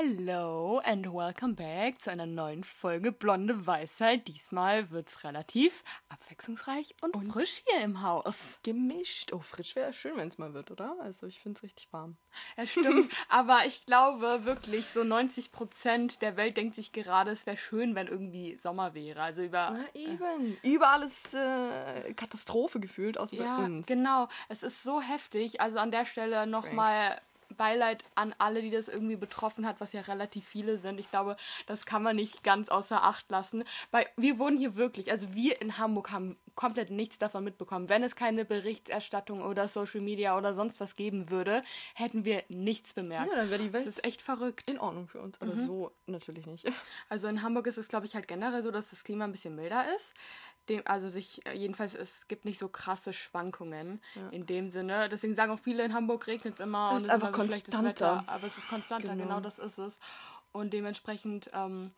Hello and welcome back zu einer neuen Folge Blonde Weisheit. Diesmal wird es relativ abwechslungsreich und, und, frisch hier im Haus. Gemischt. Oh, frisch wäre schön, wenn es mal wird, oder? Also ich finde es richtig warm. Ja, stimmt. Aber ich glaube wirklich, so 90 Prozent der Welt denkt sich gerade, es wäre schön, wenn irgendwie Sommer wäre. Also über. Na eben. Äh, Überall ist äh, Katastrophe gefühlt, außer ja, bei uns. Genau. Es ist so heftig. Also an der Stelle nochmal Beileid an alle, die das irgendwie betroffen hat, was ja relativ viele sind. Ich glaube, das kann man nicht ganz außer Acht lassen. Weil wir wurden hier wirklich, also wir in Hamburg haben komplett nichts davon mitbekommen. Wenn es keine Berichterstattung oder Social Media oder sonst was geben würde, hätten wir nichts bemerkt. Ja, dann wäre die Welt das ist echt verrückt. In Ordnung für uns, aber mhm. so natürlich nicht. Also in Hamburg ist es, glaube ich, halt generell so, dass das Klima ein bisschen milder ist dem, also sich, äh, jedenfalls, es gibt nicht so krasse Schwankungen ja. in dem Sinne. Deswegen sagen auch viele, in Hamburg regnet es immer es und es ist einfach so konstanter. Wetter, aber es ist konstanter, genau. genau, das ist es. Und dementsprechend, ähm,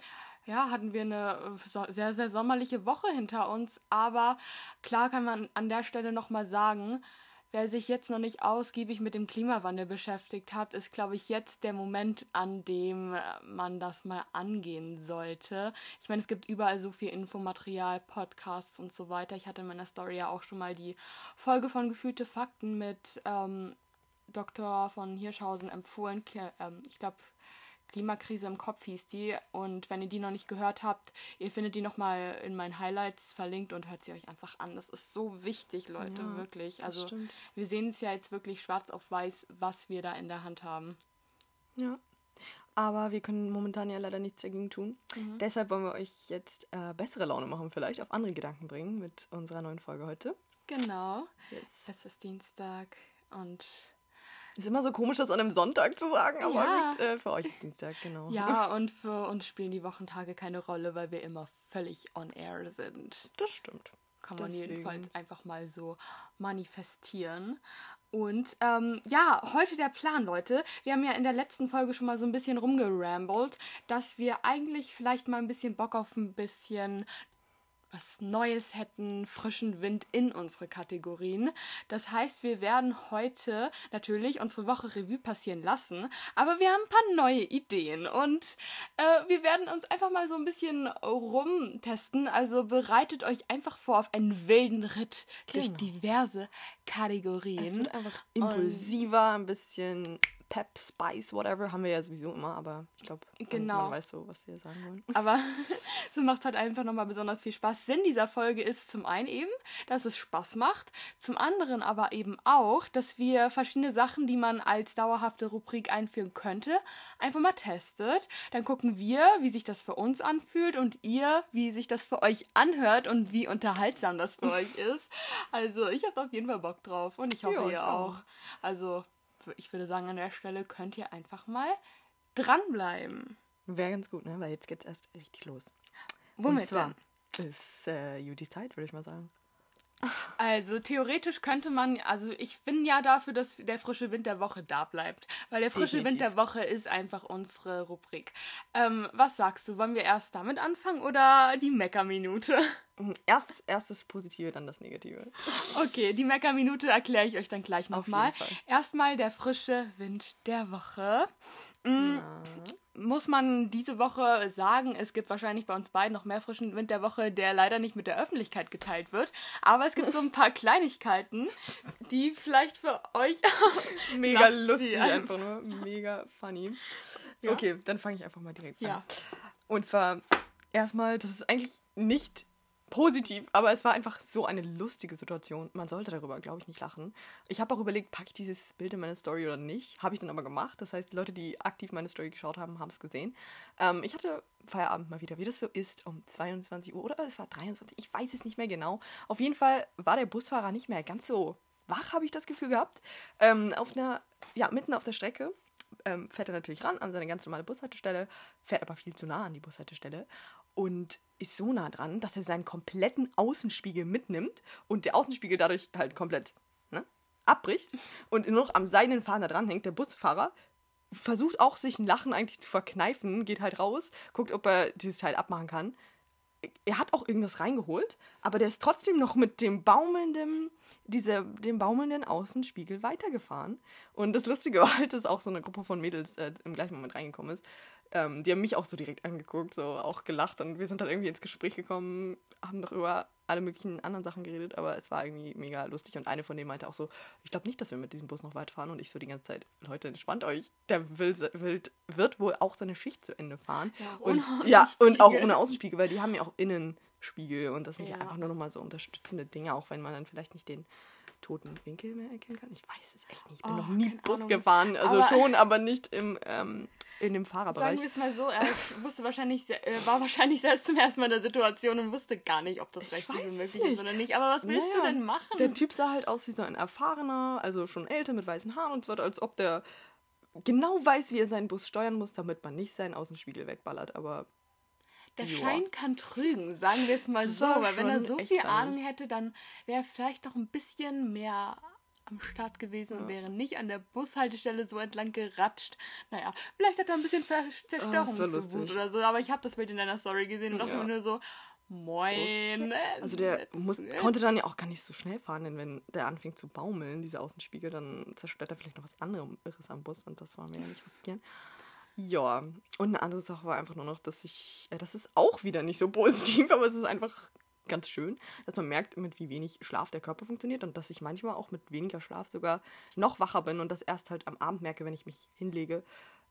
ja, hatten wir eine äh, sehr, sehr sommerliche Woche hinter uns. Aber klar kann man an der Stelle nochmal sagen, Wer sich jetzt noch nicht ausgiebig mit dem Klimawandel beschäftigt hat, ist, glaube ich, jetzt der Moment, an dem äh, man das mal angehen sollte. Ich meine, es gibt überall so viel Infomaterial, Podcasts und so weiter. Ich hatte in meiner Story ja auch schon mal die Folge von Gefühlte Fakten mit ähm, Dr. von Hirschhausen empfohlen. Ähm, ich glaube, Klimakrise im Kopf hieß die. Und wenn ihr die noch nicht gehört habt, ihr findet die nochmal in meinen Highlights verlinkt und hört sie euch einfach an. Das ist so wichtig, Leute, ja, wirklich. Also stimmt. wir sehen es ja jetzt wirklich schwarz auf weiß, was wir da in der Hand haben. Ja. Aber wir können momentan ja leider nichts dagegen tun. Mhm. Deshalb wollen wir euch jetzt äh, bessere Laune machen, vielleicht auf andere Gedanken bringen mit unserer neuen Folge heute. Genau. Yes. Es ist Dienstag und ist immer so komisch, das an einem Sonntag zu sagen, aber ja. gut, äh, für euch ist Dienstag, genau. Ja, und für uns spielen die Wochentage keine Rolle, weil wir immer völlig on air sind. Das stimmt. Kann man Deswegen. jedenfalls einfach mal so manifestieren. Und ähm, ja, heute der Plan, Leute. Wir haben ja in der letzten Folge schon mal so ein bisschen rumgerambelt, dass wir eigentlich vielleicht mal ein bisschen Bock auf ein bisschen was Neues hätten, frischen Wind in unsere Kategorien. Das heißt, wir werden heute natürlich unsere Woche Revue passieren lassen, aber wir haben ein paar neue Ideen und äh, wir werden uns einfach mal so ein bisschen rumtesten. Also bereitet euch einfach vor auf einen wilden Ritt genau. durch diverse Kategorien. Es wird einfach impulsiver, ein bisschen Pep, Spice, whatever, haben wir ja sowieso immer, aber ich glaube, genau. man weiß so, was wir sagen wollen. Aber so macht es halt einfach nochmal besonders viel Spaß. Sinn dieser Folge ist zum einen eben, dass es Spaß macht, zum anderen aber eben auch, dass wir verschiedene Sachen, die man als dauerhafte Rubrik einführen könnte, einfach mal testet. Dann gucken wir, wie sich das für uns anfühlt und ihr, wie sich das für euch anhört und wie unterhaltsam das für euch ist. Also ich habe auf jeden Fall Bock drauf und ich hoffe ja, ihr auch. auch. Also ich würde sagen, an der Stelle könnt ihr einfach mal dranbleiben. Wäre ganz gut, ne? Weil jetzt geht's erst richtig los. Womit Und zwar denn? ist äh, Judis Zeit, würde ich mal sagen. Also theoretisch könnte man, also ich bin ja dafür, dass der frische Wind der Woche da bleibt, weil der frische Definitiv. Wind der Woche ist einfach unsere Rubrik. Ähm, was sagst du? Wollen wir erst damit anfangen oder die Meckerminute? Erst, erst das Positive, dann das Negative. Okay, die Meckerminute erkläre ich euch dann gleich nochmal. Erstmal der frische Wind der Woche. Mhm. Ja muss man diese Woche sagen, es gibt wahrscheinlich bei uns beiden noch mehr frischen Wind der Woche, der leider nicht mit der Öffentlichkeit geteilt wird. Aber es gibt so ein paar Kleinigkeiten, die vielleicht für euch mega lustig einfach nur, mega funny. Ja. Okay, dann fange ich einfach mal direkt an. Und zwar erstmal, das ist eigentlich nicht positiv, aber es war einfach so eine lustige Situation. Man sollte darüber, glaube ich, nicht lachen. Ich habe auch überlegt, packe ich dieses Bild in meine Story oder nicht. Habe ich dann aber gemacht. Das heißt, die Leute, die aktiv meine Story geschaut haben, haben es gesehen. Ähm, ich hatte Feierabend mal wieder, wie das so ist, um 22 Uhr oder es war 23, ich weiß es nicht mehr genau. Auf jeden Fall war der Busfahrer nicht mehr ganz so wach, habe ich das Gefühl gehabt. Ähm, auf einer, ja, mitten auf der Strecke ähm, fährt er natürlich ran an seine ganz normale Bushaltestelle, fährt aber viel zu nah an die Bushaltestelle und ist so nah dran, dass er seinen kompletten Außenspiegel mitnimmt und der Außenspiegel dadurch halt komplett ne, abbricht und nur noch am seidenen Faden da dran hängt. Der Busfahrer versucht auch sich ein Lachen eigentlich zu verkneifen, geht halt raus, guckt, ob er dieses Teil abmachen kann. er hat auch irgendwas reingeholt, aber der ist trotzdem noch mit dem baumelnden, diese, dem baumelnden Außenspiegel weitergefahren. Und das Lustige war halt, dass auch so eine Gruppe von Mädels äh, im gleichen Moment reingekommen ist. Ähm, die haben mich auch so direkt angeguckt, so auch gelacht und wir sind dann irgendwie ins Gespräch gekommen, haben doch über alle möglichen anderen Sachen geredet, aber es war irgendwie mega lustig und eine von denen meinte auch so, ich glaube nicht, dass wir mit diesem Bus noch weiterfahren und ich so die ganze Zeit, Leute, entspannt euch, der will, will, wird wohl auch seine Schicht zu Ende fahren. Ja, und, ja, und auch ohne Außenspiegel, weil die haben ja auch Innenspiegel und das sind ja, ja einfach nur nochmal so unterstützende Dinge, auch wenn man dann vielleicht nicht den toten Winkel mehr erkennen kann. Ich weiß es echt nicht. Ich bin oh, noch nie Bus Ahnung. gefahren. Also aber schon, aber nicht im, ähm, in dem Fahrerbereich. Sagen wir es mal so, er wusste wahrscheinlich, äh, war wahrscheinlich selbst zum ersten Mal in der Situation und wusste gar nicht, ob das rechtlich möglich ist oder nicht. Aber was willst naja, du denn machen? Der Typ sah halt aus wie so ein erfahrener, also schon älter mit weißen Haaren und so weiter, als ob der genau weiß, wie er seinen Bus steuern muss, damit man nicht seinen Außenspiegel wegballert. Aber der Joa. Schein kann trügen, sagen wir es mal das so. Weil wenn er so viel Ahnung hätte, dann wäre er vielleicht noch ein bisschen mehr am Start gewesen ja. und wäre nicht an der Bushaltestelle so entlang geratscht. Naja, vielleicht hat er ein bisschen Zerstörungswut oh, oder so, aber ich habe das Bild in deiner Story gesehen und dachte ja. nur so, Moin. Also der muss, konnte dann ja auch gar nicht so schnell fahren, denn wenn der anfängt zu baumeln, diese Außenspiegel, dann zerstört er vielleicht noch was anderes am Bus und das wollen wir ja nicht riskieren. Ja, und eine andere Sache war einfach nur noch, dass ich, äh, das ist auch wieder nicht so positiv, aber es ist einfach ganz schön, dass man merkt, mit wie wenig Schlaf der Körper funktioniert und dass ich manchmal auch mit weniger Schlaf sogar noch wacher bin und das erst halt am Abend merke, wenn ich mich hinlege,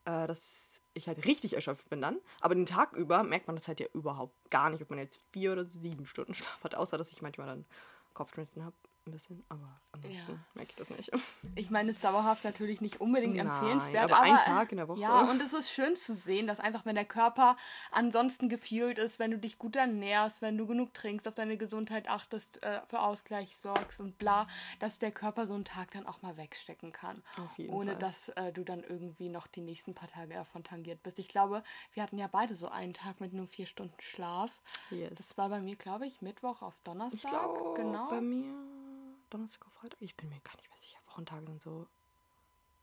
äh, dass ich halt richtig erschöpft bin dann. Aber den Tag über merkt man das halt ja überhaupt gar nicht, ob man jetzt vier oder sieben Stunden Schlaf hat, außer dass ich manchmal dann Kopfschmerzen habe ein bisschen, aber ansonsten ja. merke ich das nicht. Ich meine, es ist dauerhaft natürlich nicht unbedingt Nein, empfehlenswert. Aber, aber ein Tag in der Woche. Ja, und es ist schön zu sehen, dass einfach, wenn der Körper ansonsten gefühlt ist, wenn du dich gut ernährst, wenn du genug trinkst, auf deine Gesundheit achtest, äh, für Ausgleich sorgst und bla, dass der Körper so einen Tag dann auch mal wegstecken kann. Auf jeden ohne Fall. dass äh, du dann irgendwie noch die nächsten paar Tage davon tangiert bist. Ich glaube, wir hatten ja beide so einen Tag mit nur vier Stunden Schlaf. Yes. Das war bei mir, glaube ich, Mittwoch auf Donnerstag. Ich glaub, genau. Bei mir Donnerstag auf Freitag? Ich bin mir gar nicht mehr sicher. Wochentage sind so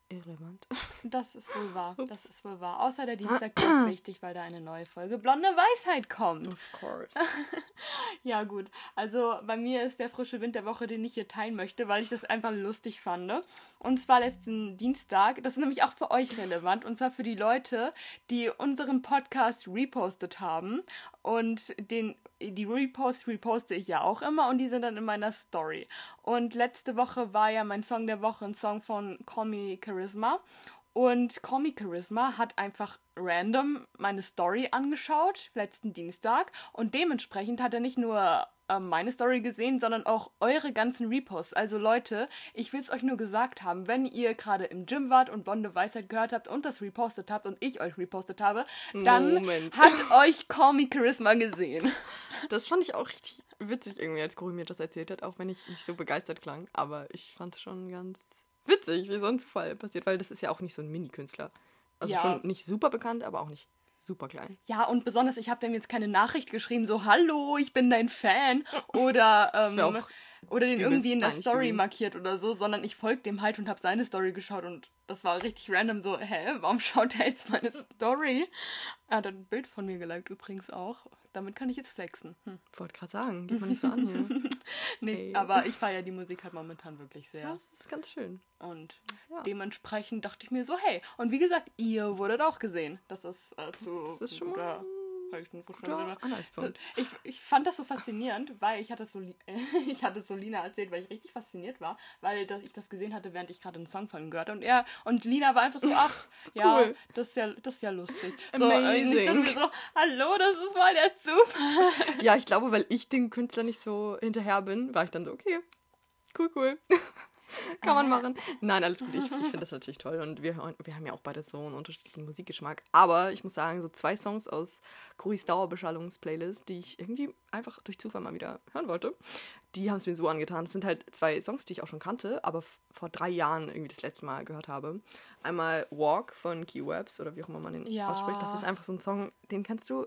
irrelevant. Das ist wohl wahr. Ups. Das ist wohl wahr. Außer der Dienstag ist wichtig, weil da eine neue Folge Blonde Weisheit kommt. Of course. ja, gut. Also bei mir ist der frische Wind der Woche, den ich hier teilen möchte, weil ich das einfach lustig fand. Und zwar letzten Dienstag. Das ist nämlich auch für euch relevant. Und zwar für die Leute, die unseren Podcast repostet haben. Und den die Reposts reposte ich ja auch immer und die sind dann in meiner Story. Und letzte Woche war ja mein Song der Woche ein Song von Call Me Charisma. Und Me Charisma hat einfach random meine Story angeschaut, letzten Dienstag. Und dementsprechend hat er nicht nur äh, meine Story gesehen, sondern auch eure ganzen Reposts. Also Leute, ich will es euch nur gesagt haben, wenn ihr gerade im Gym wart und Blonde Weisheit gehört habt und das repostet habt und ich euch repostet habe, dann Moment. hat euch Me Charisma gesehen. Das fand ich auch richtig witzig irgendwie, als Cory mir das erzählt hat, auch wenn ich nicht so begeistert klang. Aber ich fand es schon ganz witzig, wie so ein Zufall passiert, weil das ist ja auch nicht so ein Mini-Künstler. Also ja. schon nicht super bekannt, aber auch nicht super klein. Ja, und besonders, ich habe dem jetzt keine Nachricht geschrieben, so, hallo, ich bin dein Fan. Oder, ähm, oder den irgendwie in der Story markiert oder so, sondern ich folge dem halt und habe seine Story geschaut und das war richtig random so, hä, warum schaut er jetzt meine Story? Er hat ein Bild von mir geliked übrigens auch. Damit kann ich jetzt flexen. Hm. Wollte gerade sagen, geht man nicht so an hier. nee, hey. aber ich feiere die Musik halt momentan wirklich sehr. Das ist ganz schön. Und ja. dementsprechend dachte ich mir so, hey, und wie gesagt, ihr wurdet auch gesehen. Das ist äh, zu das ist schon mal ich, ich fand das so faszinierend, weil ich hatte so ich hatte so Lina erzählt, weil ich richtig fasziniert war, weil das, ich das gesehen hatte, während ich gerade einen Song von ihm gehört und er und Lina war einfach so, ach, ja, cool. das ist ja das ist ja lustig. So, Amazing. Und ich dachte mir so, hallo, das ist mal der Zufall. Ja, ich glaube, weil ich dem Künstler nicht so hinterher bin, war ich dann so, okay, cool, cool. Kann man machen. Nein, alles gut. Ich, ich finde das natürlich toll. Und wir, wir haben ja auch beide so einen unterschiedlichen Musikgeschmack. Aber ich muss sagen, so zwei Songs aus Coris Dauerbeschallungsplaylist, die ich irgendwie einfach durch Zufall mal wieder hören wollte, die haben es mir so angetan. Das sind halt zwei Songs, die ich auch schon kannte, aber vor drei Jahren irgendwie das letzte Mal gehört habe. Einmal Walk von Key Webs oder wie auch immer man den ja. ausspricht. Das ist einfach so ein Song, den kannst du,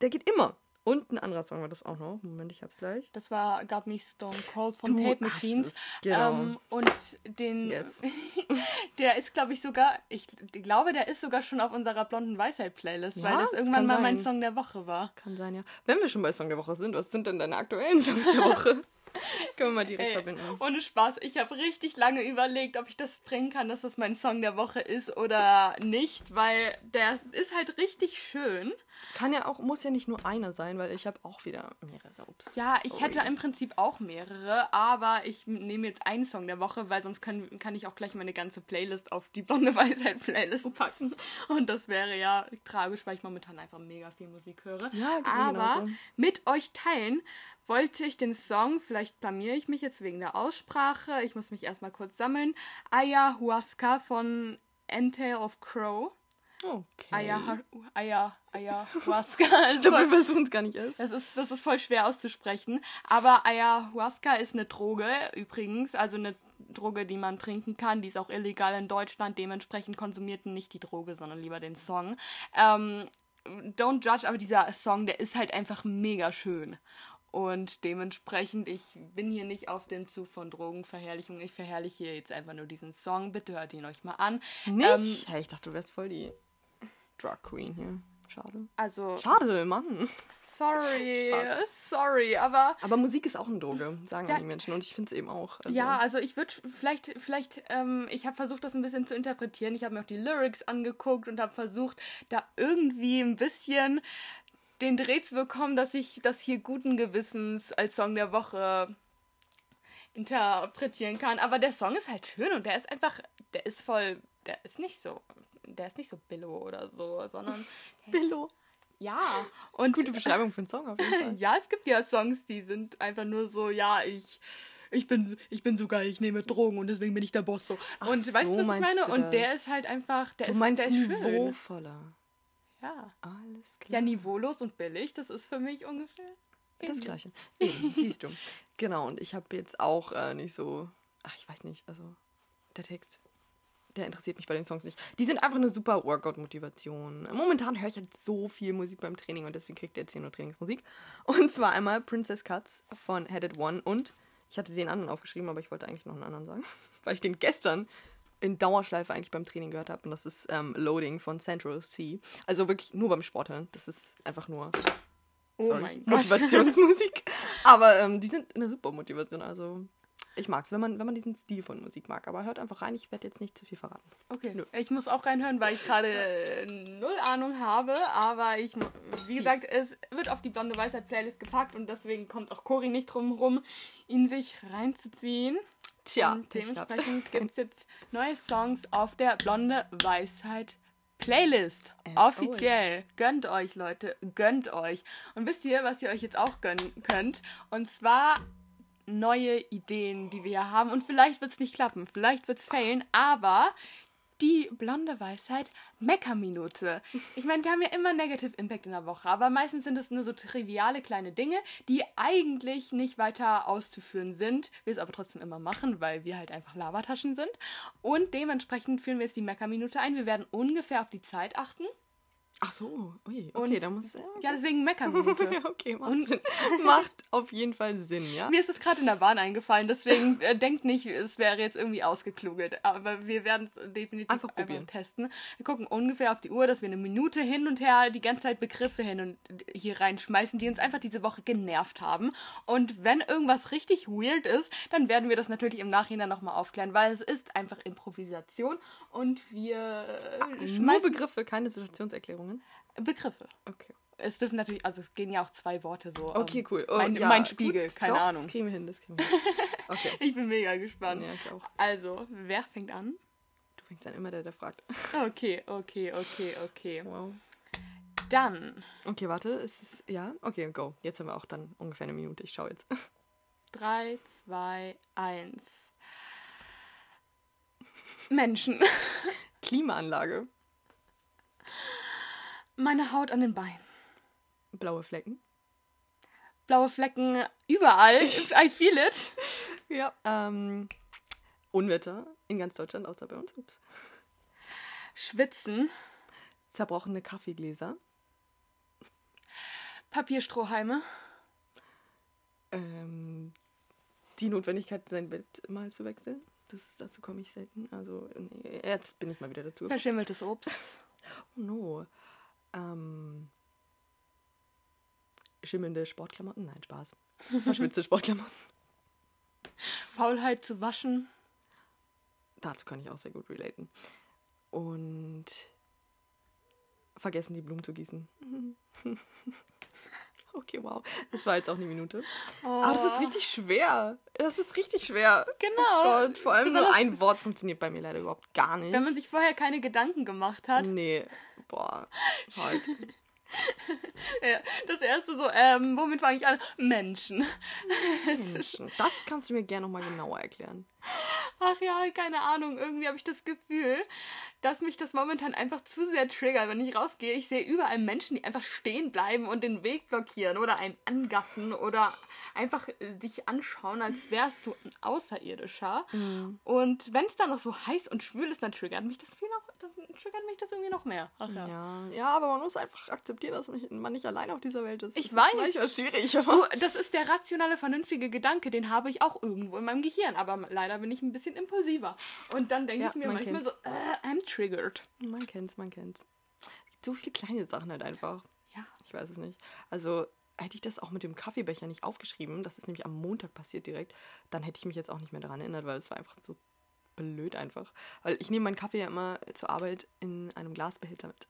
der geht immer. Und ein anderer Song war das auch noch. Moment, ich hab's gleich. Das war Got Me Stone Cold von Du Tape Machines. es, genau. Ähm, und den, Yes. der ist, glaube ich, sogar, ich glaube, der ist sogar schon auf unserer blonden Weisheit-Playlist, Ja, weil das das irgendwann mal mein sein. Song der Woche war. Kann sein, ja. Wenn wir schon bei Song der Woche sind, was sind denn deine aktuellen Songs der Woche? Können wir mal direkt Ey, verbinden. ohne Spaß, ich habe richtig lange überlegt, ob ich das bringen kann, dass das mein Song der Woche ist oder nicht, weil der ist halt richtig schön. Kann ja auch, muss ja nicht nur einer sein, weil ich habe auch wieder mehrere. Ups. Ja, ich sorry. hätte im Prinzip auch mehrere, aber ich nehme jetzt einen Song der Woche, weil sonst können, kann ich auch gleich meine ganze Playlist auf die Blonde Weisheit Playlist packen. Und das wäre ja tragisch, weil ich momentan einfach mega viel Musik höre. Ja, aber genauso. mit euch teilen wollte ich den Song, vielleicht blamiere ich mich jetzt wegen der Aussprache, ich muss mich erstmal kurz sammeln, Ayahuasca von Entail of Crow. Okay. Aya, Aya, Ayahuasca. ich glaube, wir versuchen es gar nicht erst. Das ist, das ist voll schwer auszusprechen. Aber Ayahuasca ist eine Droge übrigens, also eine Droge, die man trinken kann. Die ist auch illegal in Deutschland. Dementsprechend konsumierten nicht die Droge, sondern lieber den Song. Ähm, don't judge, aber dieser Song, der ist halt einfach mega schön. Und dementsprechend, ich bin hier nicht auf dem Zug von Drogenverherrlichung. Ich verherrliche jetzt einfach nur diesen Song. Bitte hört ihn euch mal an. Nicht? Ähm, hey, ich dachte, du wärst voll die Drug Queen hier. Schade. also, Schade, Mann. sorry, Spaß. sorry, aber Aber Musik ist auch eine Droge, sagen Ja. die Menschen. Und ich finde es eben auch. Also, Ja, also ich würde vielleicht, vielleicht, ähm, ich habe versucht, das ein bisschen zu interpretieren. Ich habe mir auch die Lyrics angeguckt und habe versucht, da irgendwie ein bisschen den Dreh zu bekommen, dass ich das hier guten Gewissens als Song der Woche interpretieren kann. Aber der Song ist halt schön und der ist einfach, der ist voll, der ist nicht so, der ist nicht so billo oder so, sondern Billo. ja. Und Gute Beschreibung für einen Song auf jeden Fall. ja, es gibt ja Songs, die sind einfach nur so, ja, ich. Ich bin, ich bin so geil, ich nehme Drogen und deswegen bin ich der Boss so. Ach und weißt so du, was ich meine? Und der ist halt einfach, der Du ist, meinst der ist schön. niveauvoller. Ja. Alles klar. ja, niveaulos und billig, das ist für mich ungefähr. Das. Gleiche. Eben, siehst du. Genau, und ich habe jetzt auch äh, nicht so. Ach, ich weiß nicht, also der Text, der interessiert mich bei den Songs nicht. Die sind einfach eine super Workout-Motivation. Momentan höre ich halt so viel Musik beim Training und deswegen kriegt ihr jetzt hier nur Trainingsmusik. Und zwar einmal Princess Cuts von Headed One und ich hatte den anderen aufgeschrieben, aber ich wollte eigentlich noch einen anderen sagen, weil ich den gestern in Dauerschleife eigentlich beim Training gehört habe und das ist ähm, Loading von Central C. Also wirklich nur beim Sport hören. Das ist einfach nur Oh. Motivationsmusik. Aber ähm, die sind eine super Motivation. Also ich mag's, wenn man, wenn man diesen Stil von Musik mag. Aber hört einfach rein, ich werde jetzt nicht zu viel verraten. Okay, Nö. ich muss auch reinhören, weil ich gerade äh, null Ahnung habe. Aber ich, wie gesagt, es wird auf die Blonde Weisheit Playlist gepackt und deswegen kommt auch Cory nicht drum rum, ihn sich reinzuziehen. Tja, Und dementsprechend gibt es jetzt neue Songs auf der Blonde Weisheit Playlist. As Offiziell. Gönnt euch, Leute. Gönnt euch. Und wisst ihr, was ihr euch jetzt auch gönnen könnt? Und zwar neue Ideen, die wir hier haben. Und vielleicht wird es nicht klappen. Vielleicht wird es failen. Aber die blonde Weisheit Mecker-Minute. Ich meine, wir haben ja immer Negative Impact in der Woche, aber meistens sind es nur so triviale kleine Dinge, die eigentlich nicht weiter auszuführen sind. Wir es aber trotzdem immer machen, weil wir halt einfach Lavataschen sind. Und dementsprechend führen wir jetzt die Mecker-Minute ein. Wir werden ungefähr auf die Zeit achten. Ach so, ui, okay, da muss. Ja, Ja, deswegen Mecker-Minute. okay, macht, Und- Sinn. macht auf jeden Fall Sinn, ja? Mir ist es gerade in der Bahn eingefallen, deswegen äh, denkt nicht, es wäre jetzt irgendwie ausgeklügelt. Aber wir werden es definitiv Einfach probieren. testen. Wir gucken ungefähr auf die Uhr, dass wir eine Minute hin und her die ganze Zeit Begriffe hin und hier reinschmeißen, die uns einfach diese Woche genervt haben. Und wenn irgendwas richtig weird ist, dann werden wir das natürlich im Nachhinein nochmal aufklären, weil es ist einfach Improvisation und wir äh, Nur schmeißen Begriffe, keine Situationserklärungen. Begriffe. Okay. Es dürfen natürlich, also es gehen ja auch zwei Worte so. Okay, ähm, cool. Oh, mein, ja, mein Spiegel, gut, keine doch, Ahnung. Das kriegen wir hin, das kriegen wir hin. Okay. Ich bin mega gespannt. ja, ich auch. Also, wer fängt an? Du fängst dann immer der, der fragt. Okay, okay, okay, okay. Wow. Dann Okay, warte, ist es. Ja? Okay, go. Jetzt haben wir auch dann ungefähr eine Minute. Ich schaue jetzt. 3, 2, 1. Menschen. Klimaanlage. Meine Haut an den Beinen. Blaue Flecken. Blaue Flecken überall. I feel it. Ja. Ähm, Unwetter in ganz Deutschland, außer bei uns. Ups. Schwitzen. Zerbrochene Kaffeegläser. Papierstrohhalme. Ähm, die Notwendigkeit, sein Bett mal zu wechseln. Das, dazu komme ich selten. Also, nee, jetzt bin ich mal wieder dazu. Verschimmeltes Obst. Oh no. Ähm, schimmelnde Sportklamotten? Nein, Spaß. Verschwitzte Sportklamotten. Faulheit zu waschen. Dazu kann ich auch sehr gut relaten. Und vergessen, die Blumen zu gießen. okay, wow. Das war jetzt auch eine Minute. Oh. Aber das ist richtig schwer. Das ist richtig schwer. Genau. Oh Gott, vor allem nur Besonders- ein Wort funktioniert bei mir leider überhaupt gar nicht. Wenn man sich vorher keine Gedanken gemacht hat. nee, boah. Halt. Ja, das erste so, ähm, womit fange ich an? Menschen. Menschen. Das kannst du mir gerne nochmal genauer erklären. Ach ja, keine Ahnung. Irgendwie habe ich das Gefühl, dass mich das momentan einfach zu sehr triggert, wenn ich rausgehe. Ich sehe überall Menschen, die einfach stehen bleiben und den Weg blockieren oder einen angaffen oder einfach äh, dich anschauen, als wärst du ein Außerirdischer. Und wenn es dann noch so heiß und schwül ist, dann triggert mich das viel noch, dann triggert mich das irgendwie noch mehr. Ach ja. Ja, ja, aber man muss einfach akzeptieren, dass man nicht, allein auf dieser Welt ist. Ich Das weiß. Ist manchmal schwierig, aber. Du, das ist der rationale, vernünftige Gedanke, den habe ich auch irgendwo in meinem Gehirn, aber leider bin ich ein bisschen impulsiver. Und dann denke Ja, ich mir man manchmal so, äh, I'm triggered. Man kennt's, man kennt's. Es gibt so viele kleine Sachen halt einfach. Ja. Ich weiß es nicht. Also hätte ich das auch mit dem Kaffeebecher nicht aufgeschrieben, das ist nämlich am Montag passiert direkt, dann hätte ich mich jetzt auch nicht mehr daran erinnert, weil es war einfach so blöd einfach. Weil ich nehme meinen Kaffee ja immer zur Arbeit in einem Glasbehälter mit.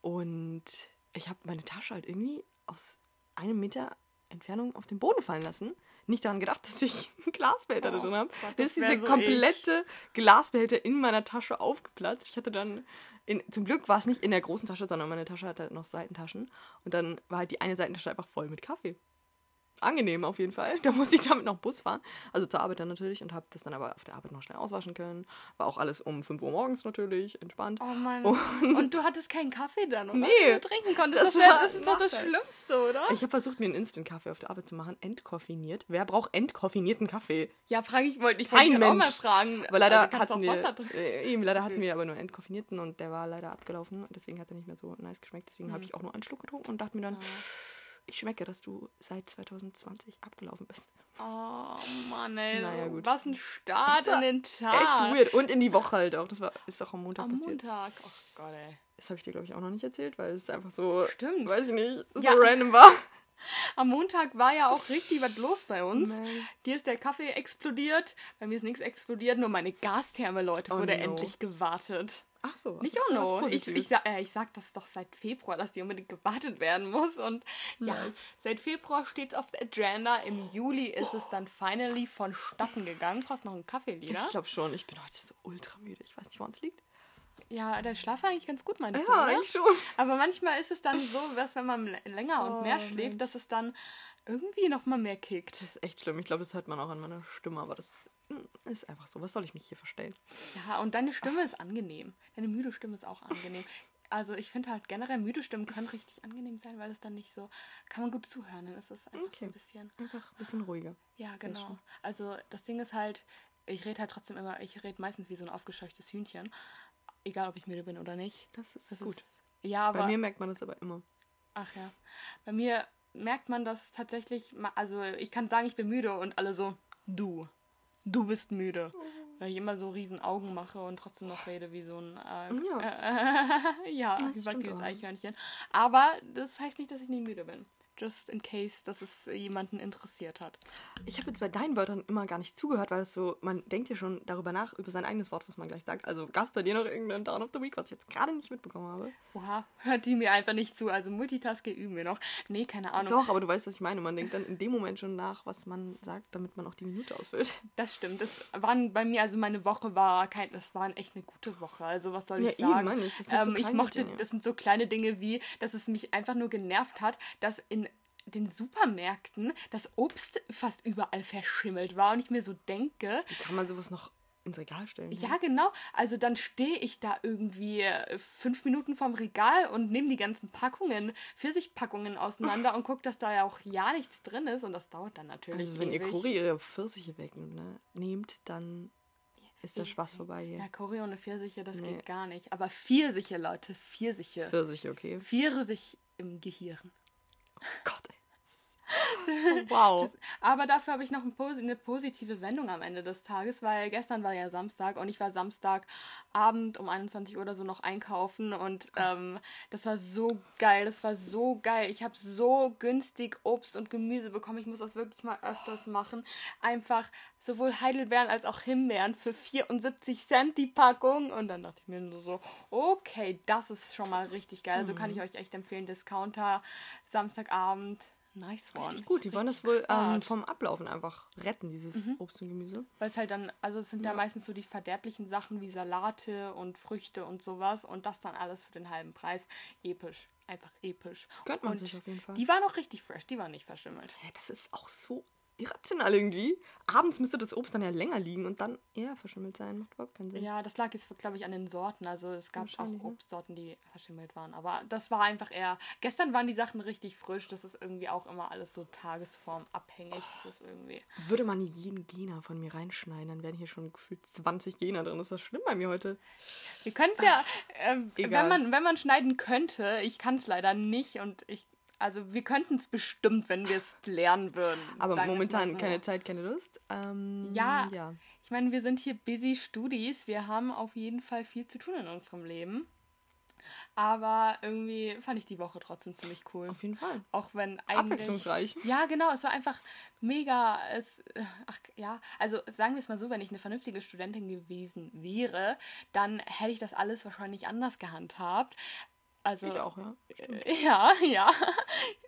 Und ich habe meine Tasche halt irgendwie aus einem Meter Entfernung auf den Boden fallen lassen. Nicht daran gedacht, dass ich einen Glasbehälter da Oh drin habe. Das ist wär diese so komplette Glasbehälter in meiner Tasche aufgeplatzt. Ich hatte dann, in, zum Glück war es nicht in der großen Tasche, sondern meine Tasche hatte halt noch Seitentaschen. Und dann war halt die eine Seitentasche einfach voll mit Kaffee. Angenehm auf jeden Fall. Da musste ich damit noch Bus fahren. Also zur Arbeit dann natürlich und habe das dann aber auf der Arbeit noch schnell auswaschen können. War auch alles um 5 Uhr morgens natürlich, entspannt. Oh Mann. Und- Und, du hattest keinen Kaffee dann, oder? Nee, du trinken konntest. das Das, war das ist doch das. Schlimmste, oder? Ich habe versucht, mir einen Instant-Kaffee auf der Arbeit zu machen, entkoffiniert. Wer braucht entkoffinierten Kaffee? ja, frage ich, wollte ich wollte dich auch Mensch. mal fragen. Aber leider also, hatten auch wir, äh, eben, leider hatten wir aber nur entkoffinierten und der war leider abgelaufen. Deswegen hat er nicht mehr so nice geschmeckt. Deswegen Mhm. habe ich auch nur einen Schluck getrunken und dachte mir dann, ich schmecke, dass du seit 2020 abgelaufen bist. Oh Mann, ey. Naja, gut. Was ein Start in den Echt Tag. weird. Und in die Woche halt auch. Das war, ist auch am Montag Am passiert. Montag. Oh Gott, ey. Das habe ich dir, glaube ich, auch noch nicht erzählt, weil es einfach so, Stimmt. weiß ich nicht, so Ja. random war. Am Montag war ja auch richtig was los bei uns. Nein. Dir ist der Kaffee explodiert. Bei mir ist nichts explodiert, nur meine Gastherme, Leute, Oh wurde no. endlich gewartet. Ach so. Nicht oh no. Ich, ich, sag, äh, ich sag das doch seit Februar, dass die unbedingt gewartet werden muss. Und ja, Nice. seit Februar steht es auf der Agenda. Im Juli ist es dann finally vonstatten gegangen. Brauchst noch einen Kaffee, Lina? Ich glaube schon. Ich bin heute so ultra müde. Ich weiß nicht, woran es liegt. Ja, der Schlaf war eigentlich ganz gut, meinst du, Ja, ich schon. Aber manchmal ist es dann so, dass wenn man länger und Oh, mehr schläft, Mensch. dass es dann irgendwie noch mal mehr kickt. Das ist echt schlimm. Ich glaube, das hört man auch an meiner Stimme, aber das ist einfach so. Was soll ich mich hier verstellen? Ja, und deine Stimme ist angenehm. Deine müde Stimme ist auch angenehm. Also ich finde halt generell müde Stimmen können richtig angenehm sein, weil es dann nicht so, kann man gut zuhören, dann ist es einfach so Okay. ein bisschen. Einfach ein bisschen ruhiger. Ja, Sehr genau. schön. Also das Ding ist halt, ich rede halt trotzdem immer, ich rede meistens wie so ein aufgescheuchtes Hühnchen. Egal, ob ich müde bin oder nicht. Das ist Das gut. Ist, ja, aber Bei mir merkt man das aber immer. Ach ja. Bei mir merkt man das tatsächlich, also ich kann sagen, ich bin müde und alle so, du, du bist müde. Weil ich immer so riesen Augen mache und trotzdem noch rede wie so ein äh, Ja. äh, ja, Das überaktives. Eichhörnchen. Aber das heißt nicht, dass ich nie müde bin. Just in case, dass es jemanden interessiert hat. Ich habe jetzt bei deinen Wörtern immer gar nicht zugehört, weil es so, man denkt ja schon darüber nach, über sein eigenes Wort, was man gleich sagt. Also gab es bei dir noch irgendeinen Down of the Week, was ich jetzt gerade nicht mitbekommen habe? Oha, hört die mir einfach nicht zu. Also Multitaske üben wir noch. Nee, keine Ahnung. Doch, aber du weißt, was ich meine. Man denkt dann in dem Moment schon nach, was man sagt, damit man auch die Minute ausfüllt. Das stimmt. Das waren bei mir, also meine Woche war kein, das war echt eine gute Woche. Also was soll Ja, ich eben, sagen? meine ich. Das sind so ähm, ich kleine mochte, Dinge. das sind so kleine Dinge wie, dass es mich einfach nur genervt hat, dass in den Supermärkten das Obst fast überall verschimmelt war und ich mir so denke, Wie kann man sowas noch ins Regal stellen? ja genau, also dann stehe ich da irgendwie äh, fünf Minuten vorm Regal und nehme die ganzen Packungen, Pfirsichpackungen auseinander und gucke, dass da ja auch ja nichts drin ist und das dauert dann natürlich Also wenn ihr ewig. Cori ihre Pfirsiche wegnehmt, ne, nehmt, dann ist der Spaß vorbei hier. Ja, Choreo ohne Pfirsiche, das Nee. geht gar nicht. Aber Pfirsiche, Leute, Pfirsiche. Pfirsiche, okay. Pfirsiche im Gehirn. Gott. Oh, wow. Das, aber dafür habe ich noch ein, eine positive Wendung am Ende des Tages, weil gestern war ja Samstag und ich war Samstagabend um 21 Uhr oder so noch einkaufen und ähm, das war so geil, das war so geil. Ich habe so günstig Obst und Gemüse bekommen. Ich muss das wirklich mal öfters machen. Einfach sowohl Heidelbeeren als auch Himbeeren für 74 Cent die Packung. Und dann dachte ich mir nur so, okay, das ist schon mal richtig geil. Also kann ich mhm. euch echt empfehlen, Discounter, Samstagabend Nice one. Richtig gut, die wollen das wohl ähm, vom Ablaufen einfach retten, dieses mhm. Obst und Gemüse. Weil es halt dann, also es sind ja. ja. meistens so die verderblichen Sachen wie Salate und Früchte und sowas und das dann alles für den halben Preis. Episch. Einfach episch. Gönnt man und sich auf jeden Fall. Die war noch richtig fresh, die war nicht verschimmelt. Ja, das ist auch so irrational irgendwie. Abends müsste das Obst dann ja länger liegen und dann eher verschimmelt sein. Macht überhaupt keinen Sinn. Ja, das lag jetzt, glaube ich, an den Sorten. Also es gab auch Obstsorten, die verschimmelt waren. Aber das war einfach eher. Gestern waren die Sachen richtig frisch. Das ist irgendwie auch immer alles so tagesformabhängig. Das ist irgendwie. Würde man jeden Gena von mir reinschneiden, dann wären hier schon gefühlt 20 Gena drin. Ist das schlimm bei mir heute. Wir können es ja, äh, wenn, man, wenn man schneiden könnte, ich kann es leider nicht und ich also wir könnten es bestimmt, wenn wir es lernen würden. Aber momentan so. keine Zeit, keine Lust. Ähm, ja, ja, ich meine, wir sind hier busy Studis. Wir haben auf jeden Fall viel zu tun in unserem Leben. Aber irgendwie fand ich die Woche trotzdem ziemlich cool. Auf jeden Fall. Auch wenn eigentlich. Abwechslungsreich. Ja, genau. Es war einfach mega. Es, ach ja, also sagen wir es mal so, wenn ich eine vernünftige Studentin gewesen wäre, dann hätte ich das alles wahrscheinlich anders gehandhabt. Also, ich auch, ja. Äh, ja, ja.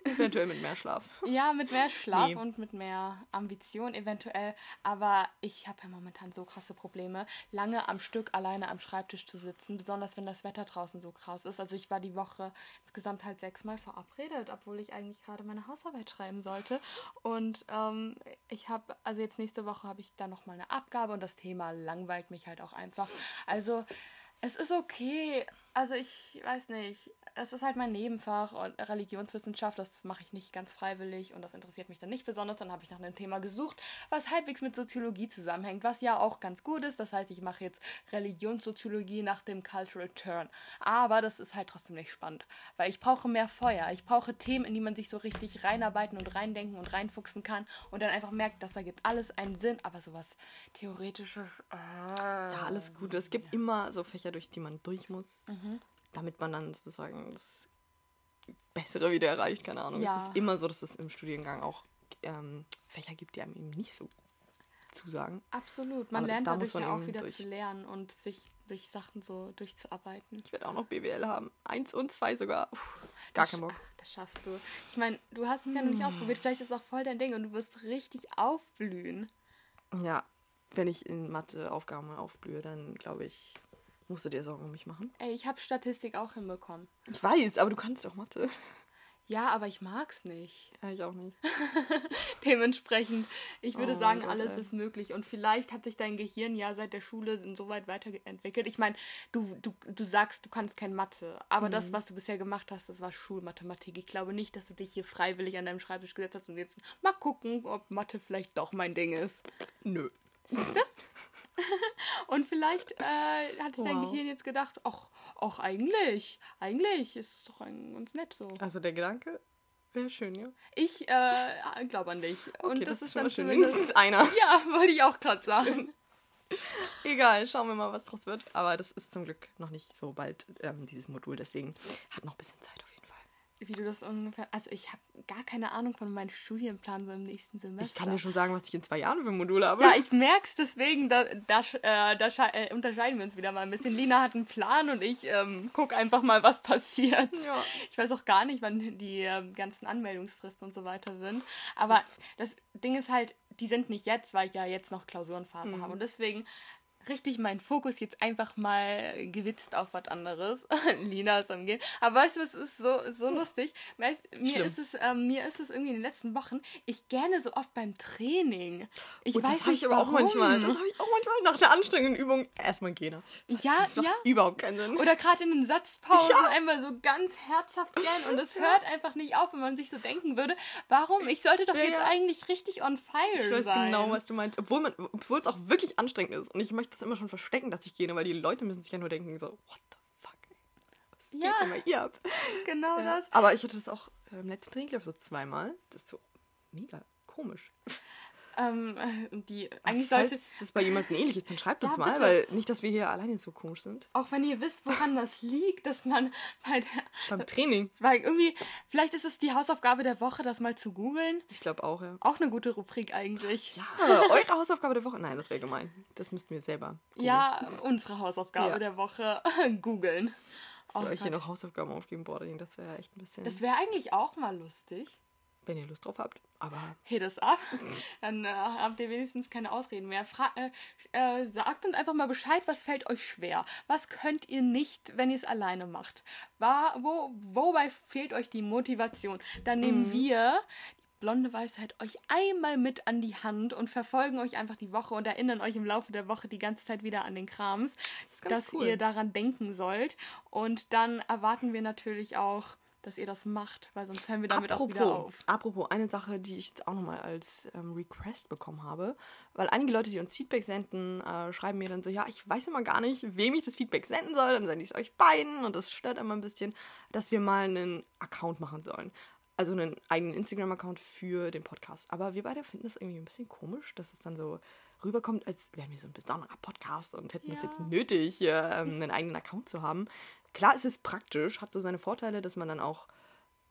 Eventuell mit mehr Schlaf. Ja, mit mehr Schlaf nee. und mit mehr Ambition eventuell. Aber ich habe ja momentan so krasse Probleme, lange am Stück alleine am Schreibtisch zu sitzen, besonders wenn das Wetter draußen so krass ist. Also ich war die Woche insgesamt halt sechsmal verabredet, obwohl ich eigentlich gerade meine Hausarbeit schreiben sollte. Und ähm, ich habe, also jetzt nächste Woche habe ich dann nochmal eine Abgabe und das Thema langweilt mich halt auch einfach. Also es ist okay. Also ich weiß nicht. Es ist halt mein Nebenfach und Religionswissenschaft, das mache ich nicht ganz freiwillig und das interessiert mich dann nicht besonders. Dann habe ich nach einem Thema gesucht, was halbwegs mit Soziologie zusammenhängt, was ja auch ganz gut ist. Das heißt, ich mache jetzt Religionssoziologie nach dem Cultural Turn. Aber das ist halt trotzdem nicht spannend, weil ich brauche mehr Feuer. Ich brauche Themen, in die man sich so richtig reinarbeiten und reindenken und reinfuchsen kann und dann einfach merkt, das ergibt alles einen Sinn. Aber sowas Theoretisches. Äh, ja, alles gut. Es gibt immer so Fächer, durch die man durch muss. Mhm damit man dann sozusagen das Bessere wieder erreicht, keine Ahnung. Ja. Es ist immer so, dass es im Studiengang auch ähm, Fächer gibt, die einem eben nicht so zusagen. Absolut. Man Aber lernt da dadurch man ja auch wieder durch. zu lernen und sich durch Sachen so durchzuarbeiten. Ich werde auch noch BWL haben. Eins und zwei sogar. Puh, gar kein Bock. Ach, das schaffst du. Ich meine, du hast es ja noch nicht hm. ausprobiert. Vielleicht ist es auch voll dein Ding und du wirst richtig aufblühen. Ja, wenn ich in Mathe Aufgaben aufblühe, dann glaube ich, Musst du dir Sorgen um mich machen? Ey, ich habe Statistik auch hinbekommen. Ich weiß, aber du kannst doch Mathe. Ja, aber ich mag's nicht. Ja, ich auch nicht. Dementsprechend, ich würde oh sagen, Gott, alles ey. ist möglich. Und vielleicht hat sich dein Gehirn ja seit der Schule insoweit weiterentwickelt. Ich meine, du, du, du sagst, du kannst kein Mathe. Aber mhm. das, was du bisher gemacht hast, das war Schulmathematik. Ich glaube nicht, dass du dich hier freiwillig an deinem Schreibtisch gesetzt hast und jetzt mal gucken, ob Mathe vielleicht doch mein Ding ist. Nö. Siehst du? und vielleicht äh, hat sich wow. dein Gehirn jetzt gedacht, ach, ach, eigentlich, eigentlich ist es doch ein, ganz nett so. Also der Gedanke wäre schön, ja. Ich äh, glaube an dich. Okay, und das, das ist dann schön. Mindestens einer. Ja, wollte ich auch gerade sagen. Schön. Egal, schauen wir mal, was draus wird. Aber das ist zum Glück noch nicht so bald, ähm, dieses Modul. Deswegen hat noch ein bisschen Zeit auf wie du das ungefähr. Also ich habe gar keine Ahnung von meinem Studienplan so im nächsten Semester. Ich kann dir schon sagen, was ich in zwei Jahren für Module habe. Ja, ich merke es deswegen, da, da, äh, da äh, unterscheiden wir uns wieder mal ein bisschen. Lina hat einen Plan und ich ähm, gucke einfach mal, was passiert. Ja. Ich weiß auch gar nicht, wann die äh, ganzen Anmeldungsfristen und so weiter sind. Aber das Ding ist halt, die sind nicht jetzt, weil ich ja jetzt noch Klausurenphase mhm. habe. Und deswegen richtig meinen Fokus jetzt einfach mal gewitzt auf was anderes. Lina ist am Gehen. Aber weißt du, es ist so, so lustig. Weißt, mir, ist es, ähm, mir ist es irgendwie in den letzten Wochen, ich gerne so oft beim Training. Ich Und weiß das habe ich aber auch manchmal. Das habe ich auch manchmal nach einer anstrengenden Übung erstmal gehen. Ja, das ja. Überhaupt keinen Sinn. Oder gerade in den Satzpausen ja. einmal so ganz herzhaft gern. Und es hört einfach nicht auf, wenn man sich so denken würde, warum? Ich sollte doch ja, jetzt eigentlich richtig on fire sein. Ich weiß sein. genau, was du meinst. Obwohl es auch wirklich anstrengend ist. Und ich möchte das immer schon verstecken, dass ich gehe, weil die Leute müssen sich ja nur denken, so, what the fuck? Ja. Geht immer ihr ab. Genau Ja. das. Aber ich hatte das auch beim letzten Training, glaube ich, so zweimal. Das ist so mega komisch. Ähm, äh, die, eigentlich Falls sollte, das bei jemandem ähnlich ist, dann schreibt Ja, uns mal, bitte. weil nicht, dass wir hier alleine so komisch sind. auch wenn ihr wisst, woran das liegt, dass man bei der, Beim Training. weil irgendwie, vielleicht ist es die Hausaufgabe der Woche, das mal zu googeln. Ich glaube auch, ja. Auch eine gute Rubrik eigentlich. Ja, eure Hausaufgabe der Woche. Nein, das wäre gemein. Das müssten wir selber. googeln. Ja, unsere Hausaufgabe Ja. der Woche. googeln. Wir Oh euch hier noch Hausaufgaben aufgeben, boah, das wäre echt ein bisschen. Das wäre eigentlich auch mal lustig. Wenn ihr Lust drauf habt. Aber Hit es ab. Dann äh, habt ihr wenigstens keine Ausreden mehr. Fra äh, äh, sagt uns einfach mal Bescheid, was fällt euch schwer? Was könnt ihr nicht, wenn ihr es alleine macht? War, wo, wobei fehlt euch die Motivation? Dann nehmen wir die blonde Weisheit euch einmal mit an die Hand und verfolgen euch einfach die Woche und erinnern euch im Laufe der Woche die ganze Zeit wieder an den Krams, ganz dass cool. ihr daran denken sollt. Und dann erwarten wir natürlich auch, dass ihr das macht, weil sonst hören wir damit auch wieder auf. apropos, eine Sache, die ich jetzt auch nochmal als ähm, Request bekommen habe, weil einige Leute, die uns Feedback senden, äh, schreiben mir dann so, ja, ich weiß immer gar nicht, wem ich das Feedback senden soll, dann sende ich es euch beiden und das stört immer ein bisschen, dass wir mal einen Account machen sollen. Also einen eigenen Instagram-Account für den Podcast. Aber wir beide finden das irgendwie ein bisschen komisch, dass es dann so rüberkommt, als wären wir so ein besonderer Podcast und hätten es Ja. jetzt nötig, hier ähm, einen eigenen Account zu haben. Klar, es ist praktisch, hat so seine Vorteile, dass man dann auch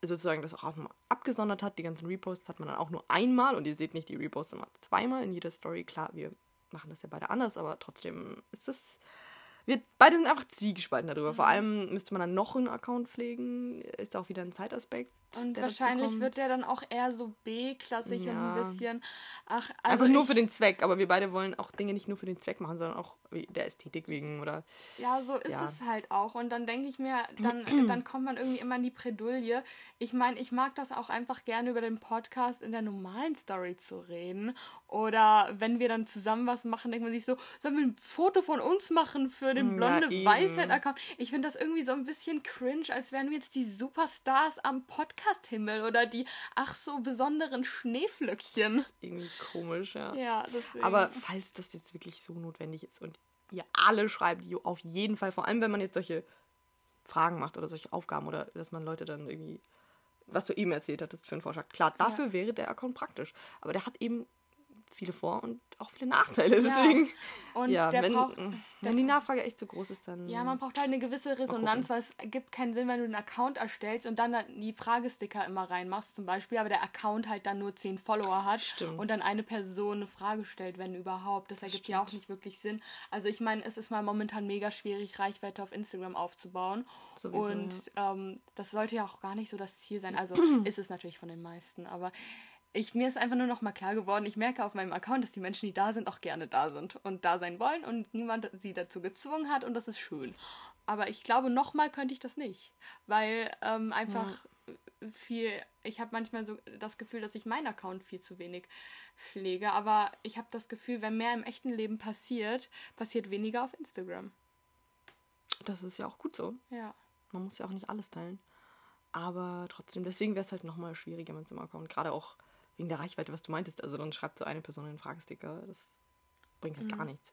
sozusagen das auch abgesondert hat. Die ganzen Reposts hat man dann auch nur einmal und ihr seht nicht die Reposts immer zweimal in jeder Story. Klar, wir machen das ja beide anders, aber trotzdem ist das. Wir beide sind einfach zwiegespalten darüber. Mhm. Vor allem müsste man dann noch einen Account pflegen. Ist auch wieder ein Zeitaspekt. Und wahrscheinlich wird der dann auch eher so B-klassig und Ja. ein bisschen. Ach, also Einfach nur ich, für den Zweck, aber wir beide wollen auch Dinge nicht nur für den Zweck machen, sondern auch der Ästhetik wegen oder Ja, so ist Ja. es halt auch. Und dann denke ich mir, dann, dann kommt man irgendwie immer in die Bredouille. Ich meine, ich mag das auch einfach gerne über den Podcast in der normalen Story zu reden. Oder wenn wir dann zusammen was machen, denkt man sich so, sollen wir ein Foto von uns machen für den Ja, blonde eben. Weisheit-Account? Ich finde das irgendwie so ein bisschen cringe, als wären wir jetzt die Superstars am Podcast-Himmel oder die ach so besonderen Schneeflöckchen. ist irgendwie komisch, ja. Ja, deswegen. Aber falls das jetzt wirklich so notwendig ist und ihr alle schreibt, die auf jeden Fall, vor allem wenn man jetzt solche Fragen macht oder solche Aufgaben oder dass man Leute dann irgendwie, was du eben erzählt hattest für einen Vorschlag. Klar, dafür wäre der Account praktisch. Aber der hat eben viele Vor- und auch viele Nachteile. Deswegen, Und ja, der wenn, braucht- wenn die Nachfrage echt so groß ist, dann. Ja, man braucht halt eine gewisse Resonanz, weil es gibt keinen Sinn, wenn du einen Account erstellst und dann die Fragesticker immer reinmachst zum Beispiel, aber der Account halt dann nur 10 Follower hat Stimmt. und dann eine Person eine Frage stellt, wenn überhaupt. Das ergibt ja auch nicht wirklich Sinn. Also ich meine, es ist mal momentan mega schwierig, Reichweite auf Instagram aufzubauen. Sowieso, und ähm, das sollte ja auch gar nicht so das Ziel sein. Also ist es natürlich von den meisten, aber ich, mir ist einfach nur noch mal klar geworden, ich merke auf meinem Account, dass die Menschen, die da sind, auch gerne da sind und da sein wollen und niemand sie dazu gezwungen hat und das ist schön. Aber ich glaube, noch mal könnte ich das nicht, weil ähm, einfach viel, ich habe manchmal so das Gefühl, dass ich meinen Account viel zu wenig pflege, aber ich habe das Gefühl, wenn mehr im echten Leben passiert, passiert weniger auf Instagram. Das ist ja auch gut so. Ja. Man muss ja auch nicht alles teilen. Aber trotzdem, deswegen wäre es halt nochmal schwieriger mit so einem Account. Gerade auch wegen der Reichweite, was du meintest. Also dann schreibt so eine Person einen Fragesticker. Das bringt halt Mhm. gar nichts.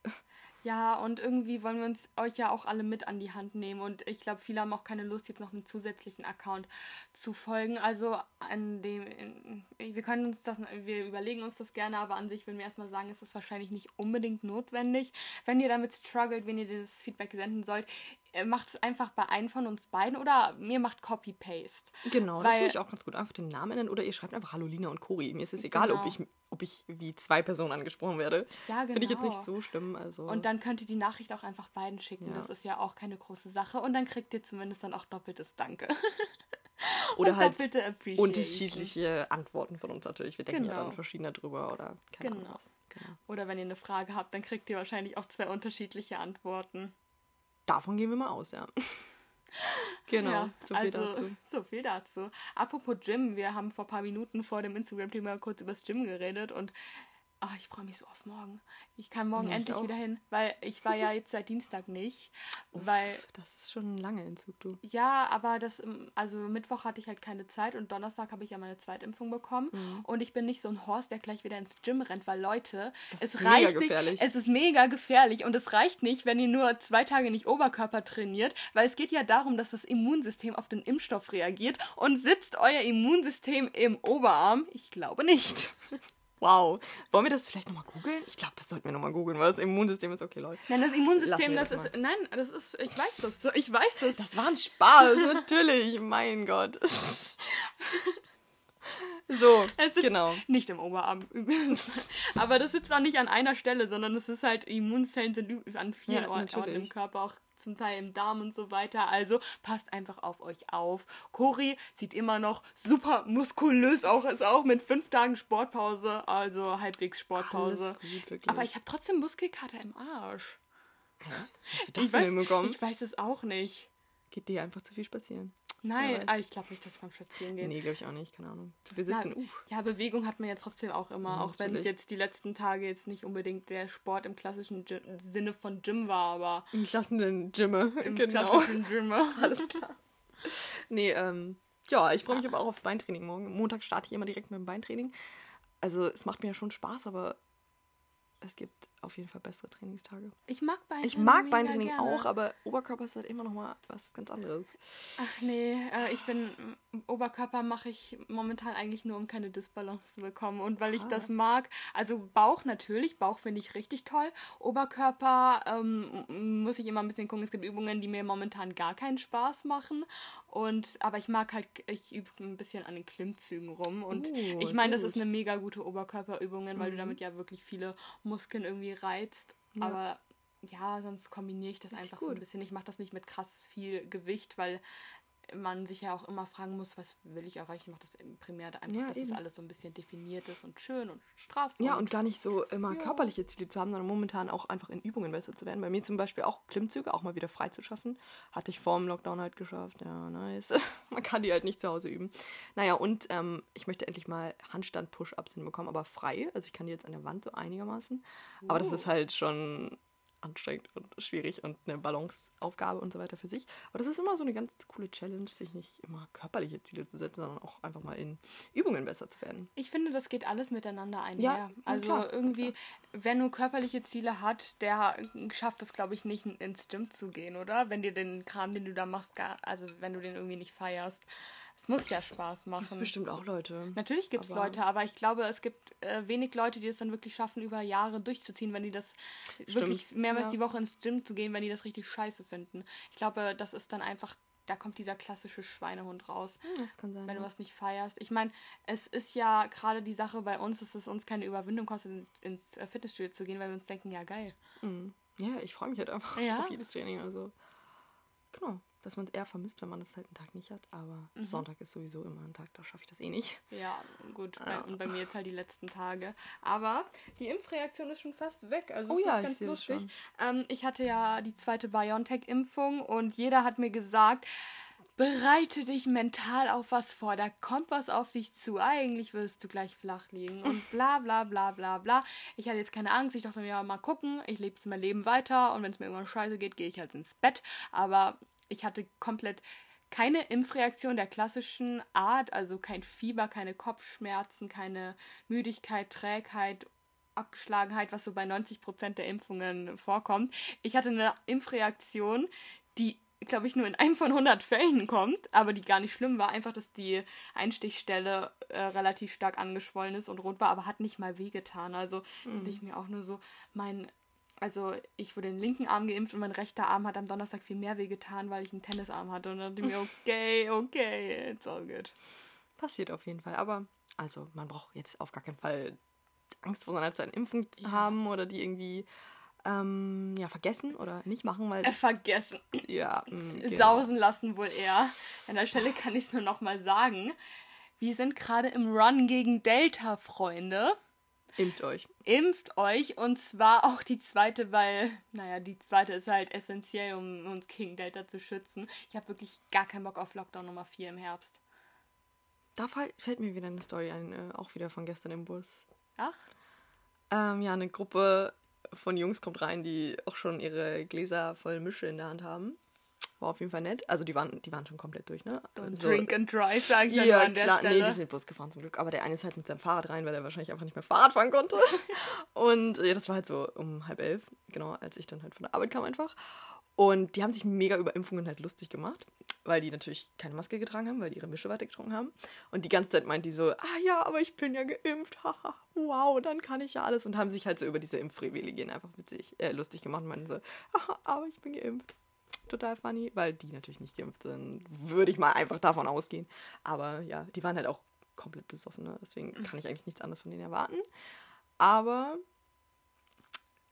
Ja, und irgendwie wollen wir uns euch ja auch alle mit an die Hand nehmen. Und ich glaube, viele haben auch keine Lust, jetzt noch einen zusätzlichen Account zu folgen. Also an dem, in- wir können uns das, wir überlegen uns das gerne, aber an sich würden wir erstmal sagen, ist das wahrscheinlich nicht unbedingt notwendig. Wenn ihr damit struggelt, wenn ihr das Feedback senden sollt, macht es einfach bei einem von uns beiden oder mir macht Copy-Paste. Genau, das finde ich auch ganz gut. Einfach den Namen ändern oder ihr schreibt einfach Hallo Lina und Cori. Mir ist es egal, ob, Genau. ich, ob ich wie zwei Personen angesprochen werde. Ja, Finde ich jetzt nicht genau. so schlimm. Also Und dann könnt ihr die Nachricht auch einfach beiden schicken. Ja. Das ist ja auch keine große Sache. Und dann kriegt ihr zumindest dann auch doppeltes Danke. oder halt unterschiedliche Antworten von uns natürlich. Wir denken ja Genau. dann verschiedener drüber oder keine Genau. Ahnung. Genau. Oder wenn ihr eine Frage habt, dann kriegt ihr wahrscheinlich auch zwei unterschiedliche Antworten. Davon gehen wir mal aus, ja. genau, Ja, so viel also, dazu. So viel dazu. Apropos Gym, wir haben vor ein paar Minuten vor dem Instagram-Thema kurz über das Gym geredet und Ach, ich freue mich so auf morgen. Ich kann morgen Ja, ich endlich wieder hin, weil ich war ja jetzt seit Dienstag nicht. Uff, weil, Das ist schon lange Entzug, du. ja, aber das, ähm, also Mittwoch hatte ich halt keine Zeit und Donnerstag habe ich ja meine Zweitimpfung bekommen. Mhm. Und ich bin nicht so ein Horst, der gleich wieder ins Gym rennt, weil Leute, Das es ist mega reicht gefährlich. nicht. Es ist mega gefährlich und es reicht nicht, wenn ihr nur zwei Tage nicht Oberkörper trainiert, weil es geht ja darum, dass das Immunsystem auf den Impfstoff reagiert und sitzt euer Immunsystem im Oberarm? Ich glaube nicht. Wow. Wollen wir das vielleicht nochmal googeln? Ich glaube, das sollten wir nochmal googeln, weil das Immunsystem ist okay, Leute. Nein, das Immunsystem, das das ist. Nein, das ist. Ich weiß das. Ich weiß das. Das war ein Spaß, natürlich. Mein Gott. So, Es sitzt genau. nicht im Oberarm übrigens. Aber das sitzt auch nicht an einer Stelle, sondern es ist halt, Immunzellen sind an vielen Ja, Orten im. Körper, auch zum Teil im Darm und so weiter. Also passt einfach auf euch auf. Cori sieht immer noch super muskulös auch, ist auch mit fünf Tagen Sportpause, also halbwegs Sportpause. Gut. Aber ich habe trotzdem Muskelkater im Arsch. Hast du das ich, weiß, ich weiß es auch nicht. Geht dir einfach zu viel spazieren? Nein, weiß. ah, ich glaube nicht, dass vom Spazieren gehen. Nee, glaube ich auch nicht, keine Ahnung. Zu viel Na, sitzen, uff. Ja, Bewegung hat man ja trotzdem auch immer, Ja, auch wenn es jetzt die letzten Tage jetzt nicht unbedingt der Sport im klassischen Gy Sinne von Gym war, aber Im klassenden Gymme, im genau. klassischen Gym. Alles klar. Nee, ähm, ja, ich freue mich aber auch auf Beintraining morgen. Montag starte ich immer direkt mit dem Beintraining. Also es macht mir ja schon Spaß, aber es gibt auf jeden Fall bessere Trainingstage. Ich mag Beintraining. Ich mag Beintraining gerne. auch, aber Oberkörper ist halt immer noch mal was ganz anderes. Ach nee, äh, ich bin Oberkörper mache ich momentan eigentlich nur, um keine Disbalance zu bekommen und weil ich Ah. das mag. Also Bauch natürlich, Bauch finde ich richtig toll. Oberkörper ähm, muss ich immer ein bisschen gucken. Es gibt Übungen, die mir momentan gar keinen Spaß machen und aber ich mag halt, ich übe ein bisschen an den Klimmzügen rum und Oh, ich meine, das ist gut. eine mega gute Oberkörperübungen, weil du Mhm. damit ja wirklich viele Muskeln irgendwie reizt. Ja. Aber ja, sonst kombiniere ich das Richtig einfach so ein gut. bisschen. Ich mache das nicht mit krass viel Gewicht, weil man sich ja auch immer fragen muss, was will ich erreichen. Ich mache das primär einfach, Ja, dass das eben. alles so ein bisschen definiert ist und schön und straff. Ja, und gar nicht so immer Ja. körperliche Ziele zu haben, sondern momentan auch einfach in Übungen besser zu werden. Bei mir zum Beispiel auch Klimmzüge auch mal wieder frei zu schaffen. Hatte ich vor dem Lockdown halt geschafft. Ja, nice. Man kann die halt nicht zu Hause üben. Naja, und ähm, ich möchte endlich mal Handstand-Push-Ups hinbekommen, aber frei. Also ich kann die jetzt an der Wand so einigermaßen. Aber das Uh. ist halt schon anstrengend und schwierig und eine Balanceaufgabe und so weiter für sich. Aber das ist immer so eine ganz coole Challenge, sich nicht immer körperliche Ziele zu setzen, sondern auch einfach mal in Übungen besser zu werden. Ich finde, das geht alles miteinander einher. Ja, also klar, irgendwie, wer nur körperliche Ziele hat, der schafft es, glaube ich, nicht ins Gym zu gehen, oder? Wenn dir den Kram, den du da machst, gar, also wenn du den irgendwie nicht feierst. Es muss ja Spaß machen. Gibt es bestimmt auch Leute. Natürlich gibt es Leute, aber ich glaube, es gibt äh, wenig Leute, die es dann wirklich schaffen, über Jahre durchzuziehen, wenn die das wirklich mehrmals ja. die Woche ins Gym zu gehen, wenn die das richtig scheiße finden. Ich glaube, das ist dann einfach, da kommt dieser klassische Schweinehund raus, Das kann sein. wenn du ja. was nicht feierst. Ich meine, es ist ja gerade die Sache bei uns, dass es uns keine Überwindung kostet, in- ins äh, Fitnessstudio zu gehen, weil wir uns denken, ja geil. Mhm. Ja, ich freue mich halt einfach Ja. auf jedes Training. Also, genau, dass man es eher vermisst, wenn man das halt einen Tag nicht hat. Aber Mhm. Sonntag ist sowieso immer ein Tag, da schaffe ich das eh nicht. Ja, gut. Bei, Ja. und bei mir jetzt halt die letzten Tage. Aber die Impfreaktion ist schon fast weg. Also Oh es ja, ist ich ganz das lustig. Ähm, ich hatte ja die zweite BioNTech-Impfung und jeder hat mir gesagt, bereite dich mental auf was vor. Da kommt was auf dich zu. Eigentlich wirst du gleich flach liegen. Und bla bla bla bla bla. Ich hatte jetzt keine Angst. Ich dachte mir, ja, mal gucken. Ich lebe jetzt mein Leben weiter. Und wenn es mir irgendwann scheiße geht, gehe ich halt ins Bett. Aber ich hatte komplett keine Impfreaktion der klassischen Art, also kein Fieber, keine Kopfschmerzen, keine Müdigkeit, Trägheit, Abgeschlagenheit, was so bei 90% der Impfungen vorkommt. Ich hatte eine Impfreaktion, die, glaube ich, nur in einem von 100 Fällen kommt, aber die gar nicht schlimm war. Einfach, dass die Einstichstelle äh, relativ stark angeschwollen ist und rot war, aber hat nicht mal wehgetan. Also dachte ich mir auch nur so, mein also ich wurde den linken Arm geimpft und mein rechter Arm hat am Donnerstag viel mehr wehgetan, weil ich einen Tennisarm hatte. Und dann dachte ich mir, okay, okay, it's all good. Passiert auf jeden Fall. Aber, also, man braucht jetzt auf gar keinen Fall Angst vor seiner zweiten Impfung zu Ja. haben oder die irgendwie ähm, ja, vergessen oder nicht machen, weil Äh, vergessen. ja, mh, genau. Sausen lassen wohl eher. An der Stelle kann ich es nur noch mal sagen. Wir sind gerade im Run gegen Delta, Freunde. Impft euch. Impft euch und zwar auch die zweite, weil, naja, die zweite ist halt essentiell, um uns gegen Delta zu schützen. Ich habe wirklich gar keinen Bock auf Lockdown Nummer 4 im Herbst. Da fällt mir wieder eine Story ein, äh, auch wieder von gestern im Bus. Ach? Ähm, ja, eine Gruppe von Jungs kommt rein, die auch schon ihre Gläser voll Mische in der Hand haben. War auf jeden Fall nett. Also die waren, die waren schon komplett durch, ne? Don't so, drink and drive, sag ich ja, nur an der klar. Stelle. Nee, die sind Bus gefahren zum Glück. Aber der eine ist halt mit seinem Fahrrad rein, weil er wahrscheinlich einfach nicht mehr Fahrrad fahren konnte. Und ja, das war halt so um halb elf, genau, als ich dann halt von der Arbeit kam einfach. Und die haben sich mega über Impfungen halt lustig gemacht, weil die natürlich keine Maske getragen haben, weil die ihre Mische weiter getrunken haben. Und die ganze Zeit meint die so, ah ja, aber ich bin ja geimpft, haha, wow, dann kann ich ja alles. Und haben sich halt so über diese Impfprivilegien einfach witzig, äh, lustig gemacht und meinten so, ah, aber ich bin geimpft. Total funny, weil die natürlich nicht geimpft sind, würde ich mal einfach davon ausgehen. Aber ja, die waren halt auch komplett besoffen, ne? deswegen kann ich eigentlich nichts anderes von denen erwarten. Aber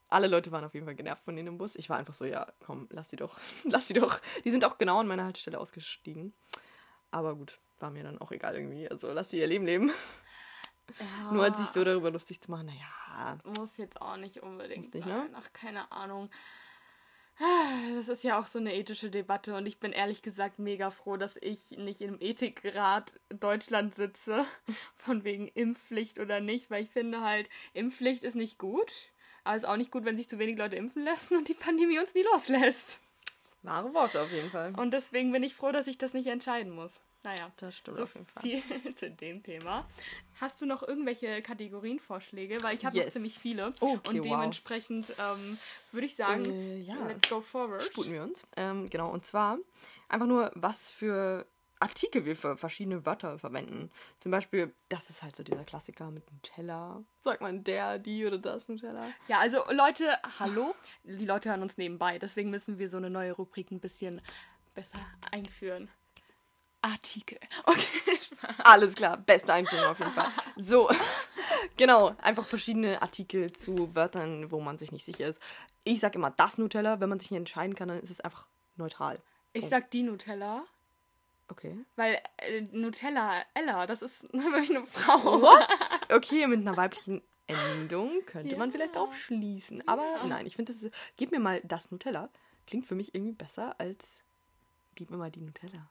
alle Leute waren auf jeden Fall genervt von denen im Bus. Ich war einfach so, ja, komm, lass sie doch, lass sie doch. Die sind auch genau an meiner Haltestelle ausgestiegen. Aber gut, war mir dann auch egal irgendwie. Also lass sie ihr Leben leben. Ja, Nur als sich so darüber lustig zu machen, naja. muss jetzt auch nicht unbedingt nicht, sein. ne? Ach, keine Ahnung. Das ist ja auch so eine ethische Debatte und ich bin ehrlich gesagt mega froh, dass ich nicht im Ethikrat Deutschland sitze, von wegen Impfpflicht oder nicht, weil ich finde halt, Impfpflicht ist nicht gut, aber es ist auch nicht gut, wenn sich zu wenig Leute impfen lassen und die Pandemie uns nie loslässt. Wahre Worte auf jeden Fall. Und deswegen bin ich froh, dass ich das nicht entscheiden muss. Naja, Das stimmt so auf jeden Fall. viel zu dem Thema. Hast du noch irgendwelche Kategorienvorschläge? Weil ich habe noch Yes. ziemlich viele. Okay, und wow. dementsprechend ähm, würde ich sagen, Äh, ja. let's go forward. Sputen wir uns. Ähm, genau, und zwar einfach nur, was für Artikel wir für verschiedene Wörter verwenden. Zum Beispiel, das ist halt so dieser Klassiker mit Nutella. Sagt man der, die oder das Nutella? Ja, also Leute, hallo. Die Leute hören uns nebenbei. Deswegen müssen wir so eine neue Rubrik ein bisschen besser einführen. Artikel. Okay, Spaß. Alles klar, beste Einführung auf jeden Fall. So, genau, einfach verschiedene Artikel zu Wörtern, wo man sich nicht sicher ist. Ich sag immer das Nutella, wenn man sich nicht entscheiden kann, dann ist es einfach neutral. Ich sag die Nutella, Okay. weil äh, Nutella, Ella, das ist wirklich eine Frau. What? Okay, mit einer weiblichen Endung könnte man Ja. vielleicht darauf schließen. Aber nein, ich finde, das ist- gib mir mal das Nutella. Klingt für mich irgendwie besser als gib mir mal die Nutella.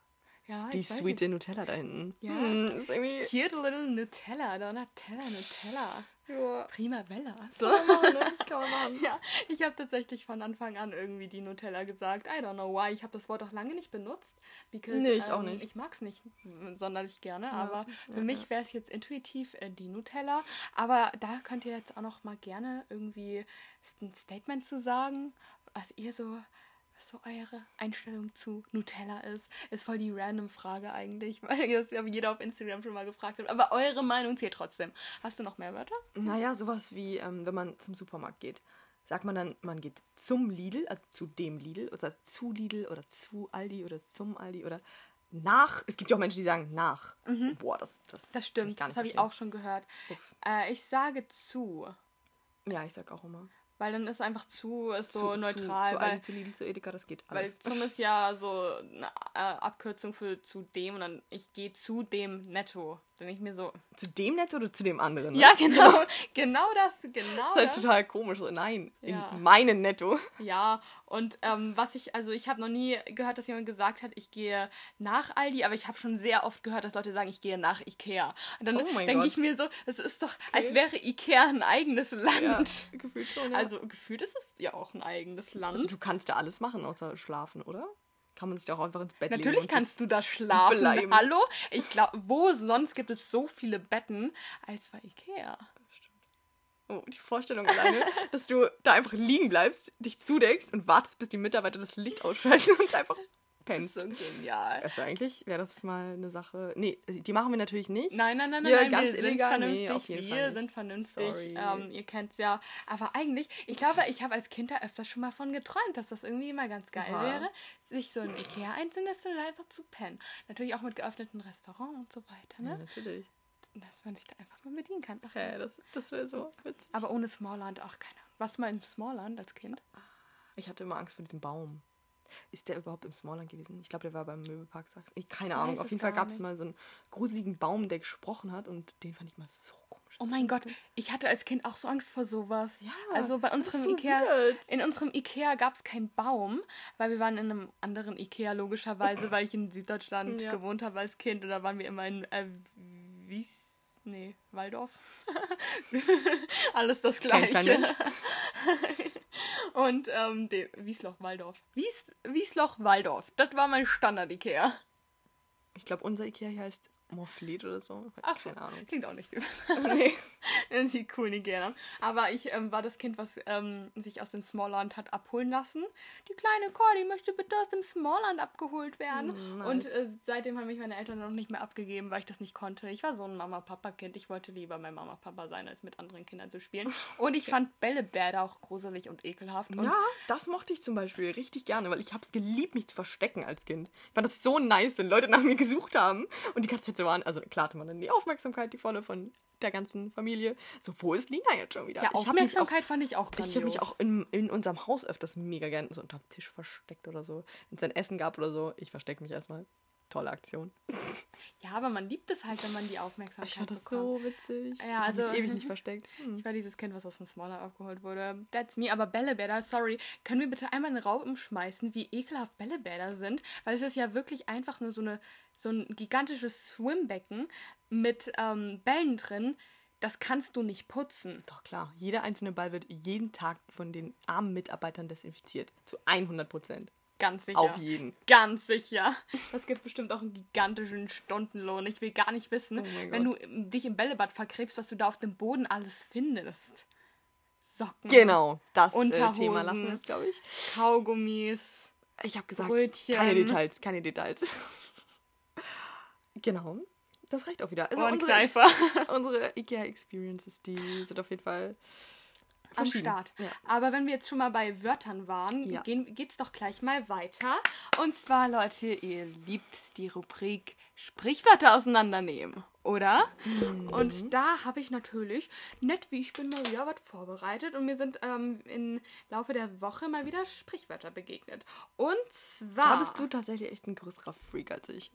Ja, Die sweete Nutella da hinten. Ja. Hm, ist irgendwie. nicht. Cute little Nutella, Donatella, Nutella. Ja, Primavera. So. kann man machen, ne? Kann man machen. Ja, ich habe tatsächlich von Anfang an irgendwie die Nutella gesagt. I don't know why. Ich habe das Wort auch lange nicht benutzt. Because, Nee, ich auch ähm, nicht. Ich mag es nicht sonderlich gerne, aber für mich wäre es jetzt intuitiv äh, die Nutella. Aber da könnt ihr jetzt auch noch mal gerne irgendwie ein Statement zu sagen, was ihr so, was so eure Einstellung zu Nutella ist. Ist voll die random Frage eigentlich, weil ihr das ja jeder auf Instagram schon mal gefragt hat. Aber eure Meinung zählt trotzdem. Hast du noch mehr Wörter? Naja, sowas wie, ähm, wenn man zum Supermarkt geht. Sagt man dann, man geht zum Lidl, also zu dem Lidl, oder zu Lidl oder zu Aldi oder zum Aldi oder nach. Es gibt ja auch Menschen, die sagen nach. Boah, das, das, Das stimmt, das habe ich auch schon gehört. Äh, ich sage zu, Ja, ich sag auch immer. Weil dann ist einfach zu, ist so zu, neutral, Zu, zu weil, Aldi, zu Lidl, zu Edeka, das geht weil alles. zum ist ja so eine Abkürzung für zu dem und dann ich gehe zu dem Netto. Denke ich mir so, zu dem Netto oder zu dem anderen? Ne? ja genau, genau das, genau Das ist halt das. total komisch. So, nein, Ja. in meinen Netto. Ja, und ähm, was ich, also ich habe noch nie gehört, dass jemand gesagt hat, ich gehe nach Aldi, aber ich habe schon sehr oft gehört, dass Leute sagen, ich gehe nach Ikea. Und dann Oh denke ich mir so, es ist doch, als wäre Ikea ein eigenes Land. Ja, gefühlt schon. Ja. Also gefühlt ist es ja auch ein eigenes Land. also du kannst da alles machen, außer schlafen, oder? Kann man sich auch einfach ins Bett legen. Natürlich kannst du da schlafen. bleiben. Hallo? Ich glaube, wo sonst gibt es so viele Betten als bei Ikea? Oh, die Vorstellung alleine, dass du da einfach liegen bleibst, dich zudeckst und wartest, bis die Mitarbeiter das Licht ausschalten und einfach pennst. So genial. Also eigentlich wäre das mal eine Sache. Nee, die machen wir natürlich nicht. Nein, nein, nein, Hier, nein, ganz wir illegal? sind Nee, vernünftig. auf jeden Fall wir nicht. sind vernünftig. Ähm, ihr kennt's ja. Aber eigentlich, ich glaube, ich habe als Kind da öfters schon mal von geträumt, dass das irgendwie immer ganz geil Aha. wäre, sich so ein Ikea einzunisten und einfach zu pennen. Natürlich auch mit geöffneten Restaurant und so weiter, Ja, ne? natürlich. Dass man sich da einfach mal bedienen kann. Ach, Hä, das, das wäre so witzig. Aber ohne Smallland auch keine Ahnung. Warst du mal im Smallland als Kind? Ich hatte immer Angst vor diesem Baum. Ist der überhaupt im Smallland gewesen? Ich glaube, der war beim Möbelpark. Ich, keine Ahnung. weiß Auf jeden Fall gab es mal so einen gruseligen Baum, der gesprochen hat und den fand ich mal so komisch. Oh mein Gott, ich hatte als Kind auch so Angst vor sowas. Ja, also bei unserem so Ikea, weird. in unserem Ikea gab es keinen Baum, weil wir waren in einem anderen Ikea logischerweise, weil ich in Süddeutschland Ja. gewohnt habe als Kind und da waren wir immer in äh, Nee, Waldorf. Alles das gleiche. Und ähm, de, Wiesloch Waldorf. Wies, Wiesloch Waldorf. Das war mein Standard Ikea. Ich glaube, unser Ikea heißt Morflet oder so. Ach so, Keine Ahnung. klingt auch nicht besser. Nee. Die coolen Ikea. Aber ich ähm, war das Kind, was ähm, sich aus dem Smallland hat abholen lassen. Die kleine Cordy möchte bitte aus dem Smallland abgeholt werden. Mm, nice. Und äh, seitdem haben mich meine Eltern noch nicht mehr abgegeben, weil ich das nicht konnte. Ich war so ein Mama-Papa-Kind. Ich wollte lieber mein Mama-Papa sein, als mit anderen Kindern zu spielen. Und ich fand Bällebäder auch gruselig und ekelhaft. Und Ja, das mochte ich zum Beispiel richtig gerne, weil ich habe es geliebt, mich zu verstecken als Kind. Ich fand das so nice, wenn Leute nach mir gesucht haben und die ganze Zeit so waren. Also klar hatte man dann die Aufmerksamkeit, die volle von der ganzen Familie. So, wo ist Lina jetzt schon wieder? ja, mich auch, Aufmerksamkeit fand ich auch ich habe mich grandios. auch in, in unserem Haus öfters mega gern so unterm Tisch versteckt oder so. Wenn es ein Essen gab oder so, ich verstecke mich erstmal. Tolle Aktion. Ja, aber man liebt es halt, wenn man die Aufmerksamkeit Ich fand das bekommt. so witzig. Ja, ich also- mich ewig nicht versteckt. Hm. Ich war dieses Kind, was aus dem Smaller abgeholt wurde. That's me. Aber Bällebäder, sorry, können wir bitte einmal einen Raum umschmeißen, wie ekelhaft Bällebäder sind? Weil es ist ja wirklich einfach nur so, eine, so ein gigantisches Swimbecken mit ähm, Bällen drin. Das kannst du nicht putzen. Doch klar, jeder einzelne Ball wird jeden Tag von den armen Mitarbeitern desinfiziert. Zu 100 Prozent. Ganz sicher. Auf jeden. Ganz sicher. Das gibt bestimmt auch einen gigantischen Stundenlohn. Ich will gar nicht wissen, Oh wenn du Gott. ähm, dich im Bällebad verkrebst, was du da auf dem Boden alles findest. Socken. Genau, das äh, Unterhosen. Thema lassen wir jetzt, glaube ich. Kaugummis. Ich habe gesagt, Brötchen. keine Details, keine Details. genau, das reicht auch wieder. Also unsere, unsere IKEA-Experiences, die sind auf jeden Fall am. Start. Ja. Aber wenn wir jetzt schon mal bei Wörtern waren, Ja. gehen, geht's doch gleich mal weiter. Und zwar, Leute, ihr liebt die Rubrik Sprichwörter auseinandernehmen, oder? Mhm. Und da habe ich natürlich, nett wie ich bin, mal wieder was vorbereitet. Und mir sind ähm, im Laufe der Woche mal wieder Sprichwörter begegnet. Und zwar... Da bist du tatsächlich echt ein größerer Freak als ich.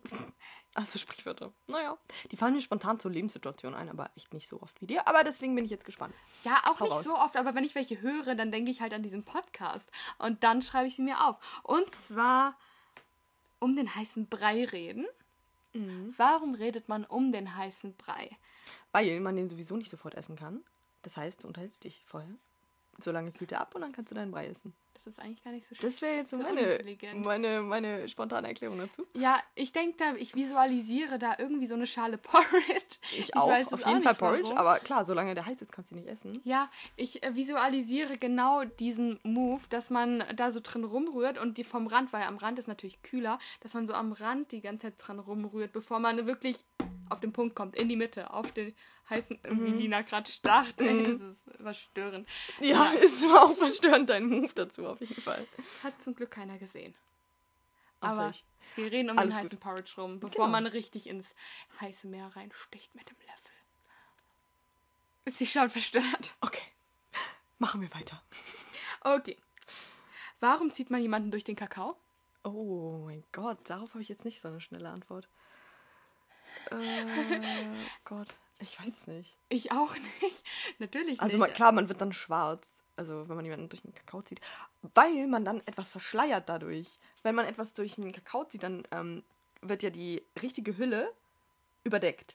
Also Sprichwörter. Naja, die fallen mir spontan zur Lebenssituation ein, aber echt nicht so oft wie dir. Aber deswegen bin ich jetzt gespannt. Ja, auch Hau nicht raus. so oft, aber wenn ich welche höre, dann denke ich halt an diesen Podcast. Und dann schreibe ich sie mir auf. Und zwar um den heißen Brei reden. Mhm. Warum redet man um den heißen Brei? Weil man den sowieso nicht sofort essen kann. Das heißt, du unterhältst dich vorher. So lange kühlt er ab und dann kannst du deinen Brei essen. Das ist eigentlich gar nicht so Das wäre jetzt so meine, meine, meine spontane Erklärung dazu. Ja, ich denke da, ich visualisiere da irgendwie so eine Schale Porridge. Ich, auch, weiß auf auch jeden nicht, Fall Porridge. warum. Aber klar, solange der heiß ist, kannst du ihn nicht essen. Ja, ich äh, visualisiere genau diesen Move, dass man da so drin rumrührt und die vom Rand, weil am Rand ist natürlich kühler, dass man so am Rand die ganze Zeit dran rumrührt, bevor man wirklich auf den Punkt kommt, in die Mitte, auf den heißen, wie Lina gerade starrt. Ey, das ist verstörend. Ja, es war auch verstörend, dein Move dazu, auf jeden Fall. Hat zum Glück keiner gesehen. Außer Aber ich. wir reden um Alles den gut. heißen Porridge rum, bevor Genau. man richtig ins heiße Meer reinsticht mit dem Löffel. Ist sie schon verstört? Okay, machen wir weiter. Okay. Warum zieht man jemanden durch den Kakao? Oh mein Gott, darauf habe ich jetzt nicht so eine schnelle Antwort. Äh, Gott, ich weiß es nicht. Ich auch nicht. Natürlich Also nicht. man, klar, man wird dann schwarz, also wenn man jemanden durch den Kakao zieht, weil man dann etwas verschleiert dadurch. Wenn man etwas durch den Kakao zieht, dann ähm, wird ja die richtige Hülle überdeckt.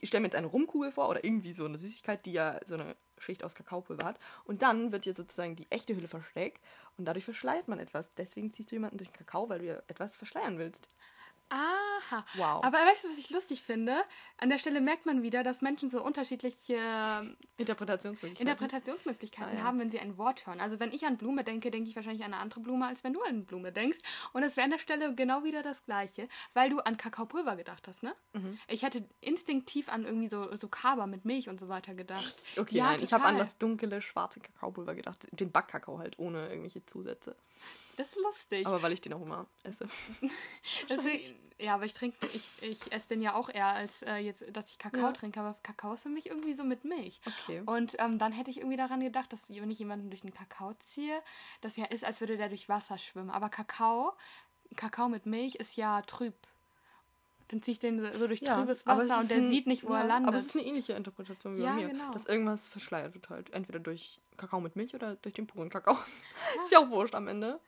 Ich stelle mir jetzt eine Rumkugel vor oder irgendwie so eine Süßigkeit, die ja so eine Schicht aus Kakaopulver hat. Und dann wird ja sozusagen die echte Hülle versteckt und dadurch verschleiert man etwas. Deswegen ziehst du jemanden durch den Kakao, weil du ja etwas verschleiern willst. Aha. Wow. Aber weißt du, was ich lustig finde? An der Stelle merkt man wieder, dass Menschen so unterschiedliche Interpretationsmöglichkeiten. Interpretationsmöglichkeiten Ah, ja. haben, wenn sie ein Wort hören. Also wenn ich an Blume denke, denke ich wahrscheinlich an eine andere Blume, als wenn du an Blume denkst. Und es wäre an der Stelle genau wieder das Gleiche, weil du an Kakaopulver gedacht hast, ne? Mhm. Ich hätte instinktiv an irgendwie so, so Kaba mit Milch und so weiter gedacht. Okay, ja, nein, ich habe an das dunkle, schwarze Kakaopulver gedacht. Den Backkakao halt, ohne irgendwelche Zusätze. Das ist lustig. Aber weil ich den auch immer esse. Deswegen, ja, aber ich trinke, ich, ich esse den ja auch eher, als äh, jetzt, dass ich Kakao Ja. trinke. Aber Kakao ist für mich irgendwie so mit Milch. Okay. Und ähm, dann hätte ich irgendwie daran gedacht, dass wenn ich jemanden durch den Kakao ziehe, das ja ist, als würde der durch Wasser schwimmen. Aber Kakao, Kakao mit Milch ist ja trüb. Dann ziehe ich den so durch trübes aber es Wasser und der ein- sieht nicht, wo ja, er landet. Aber es ist eine ähnliche Interpretation wie Ja, bei mir. genau. Dass irgendwas verschleiert wird halt. Entweder durch Kakao mit Milch oder durch den puren Kakao. ist ja auch wurscht am Ende.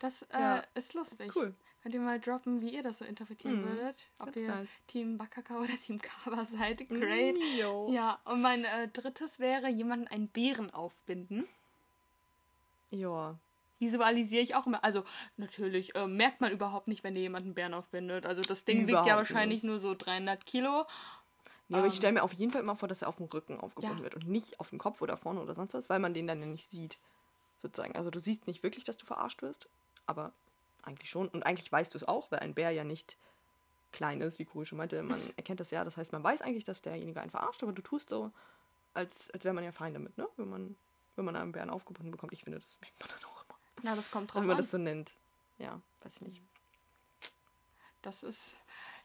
Das äh, ja. ist lustig. Cool. Könnt ihr mal droppen, wie ihr das so interpretieren Mhm. würdet? Ob ihr nice. Team Bakaka oder Team Kaba seid? Great. Mm. Ja, und mein äh, drittes wäre, jemanden einen Bären aufbinden. Ja. Visualisiere ich auch immer. Also, natürlich äh, merkt man überhaupt nicht, wenn ihr jemanden Bären aufbindet. Also, das Ding wiegt ja Überhaupt wahrscheinlich nicht. nur so 300 Kilo. Nee, aber ich stelle mir auf jeden Fall immer vor, dass er auf dem Rücken aufgebunden Ja. wird und nicht auf dem Kopf oder vorne oder sonst was, weil man den dann ja nicht sieht. Sozusagen. Also du siehst nicht wirklich, dass du verarscht wirst, aber eigentlich schon. Und eigentlich weißt du es auch, weil ein Bär ja nicht klein ist, wie Kuri schon meinte. Man erkennt das ja. Das heißt, man weiß eigentlich, dass derjenige einen verarscht, aber du tust so, als, als wäre man ja fein damit, ne? Wenn man, wenn man einen Bären aufgebunden bekommt. Ich finde, das merkt man dann auch immer. Na, das kommt drauf wenn man an. das so nennt. Ja, weiß ich nicht. Das ist.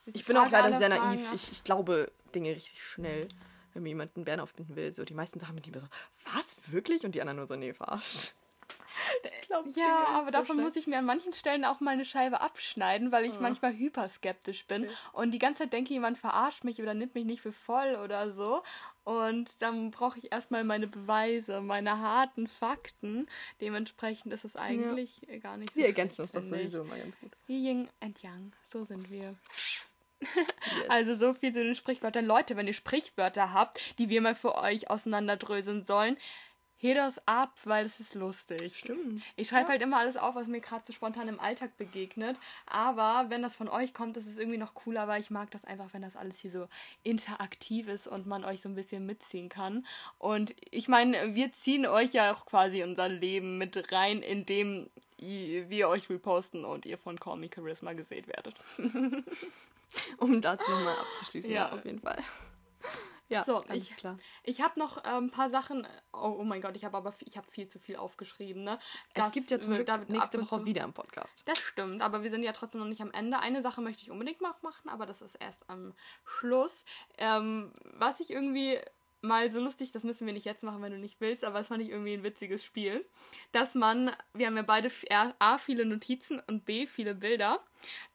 Ich bin auch leider sehr Fragen, naiv. Ich, ich glaube Dinge richtig schnell, wenn mir jemand einen Bären aufbinden will. So die meisten Sachen mit ihm so, was, wirklich? Und die anderen nur so, nee, verarscht. Ich glaub, Ja, aber so davon schnell. muss ich mir an manchen Stellen auch mal eine Scheibe abschneiden, weil ich manchmal hyperskeptisch bin und die ganze Zeit denke, jemand verarscht mich oder nimmt mich nicht für voll oder so. Und dann brauche ich erstmal meine Beweise, meine harten Fakten. Dementsprechend ist es eigentlich gar nicht so. Sie ergänzen uns doch sowieso immer ganz gut. Wie Yin and Yang, so sind wir. Yes. Also so viel zu den Sprichwörtern. Leute, wenn ihr Sprichwörter habt, die wir mal für euch auseinanderdröseln sollen, hebt das ab, weil es ist lustig. Stimmt. Ich schreibe halt immer alles auf, was mir gerade so spontan im Alltag begegnet. Aber wenn das von euch kommt, ist es irgendwie noch cooler, weil ich mag das einfach, wenn das alles hier so interaktiv ist und man euch so ein bisschen mitziehen kann. Und ich meine, wir ziehen euch ja auch quasi unser Leben mit rein, indem wir euch reposten und ihr von Call Me Charisma gesehen werdet. Um dazu nochmal abzuschließen, ja. Ja. auf jeden Fall. Ja, So, alles ich- klar. Ich habe noch äh, ein paar Sachen. Oh, oh mein Gott, ich habe aber viel, ich habe viel zu viel aufgeschrieben. Ne? Es Das gibt ja zum Glück wird nächste Woche wieder einen Podcast. Das stimmt, aber wir sind ja trotzdem noch nicht am Ende. Eine Sache möchte ich unbedingt noch machen, aber das ist erst am Schluss. Ähm, was ich irgendwie mal so lustig, das müssen wir nicht jetzt machen, wenn du nicht willst, aber das fand ich irgendwie ein witziges Spiel, dass man, wir haben ja beide A, viele Notizen und B, viele Bilder,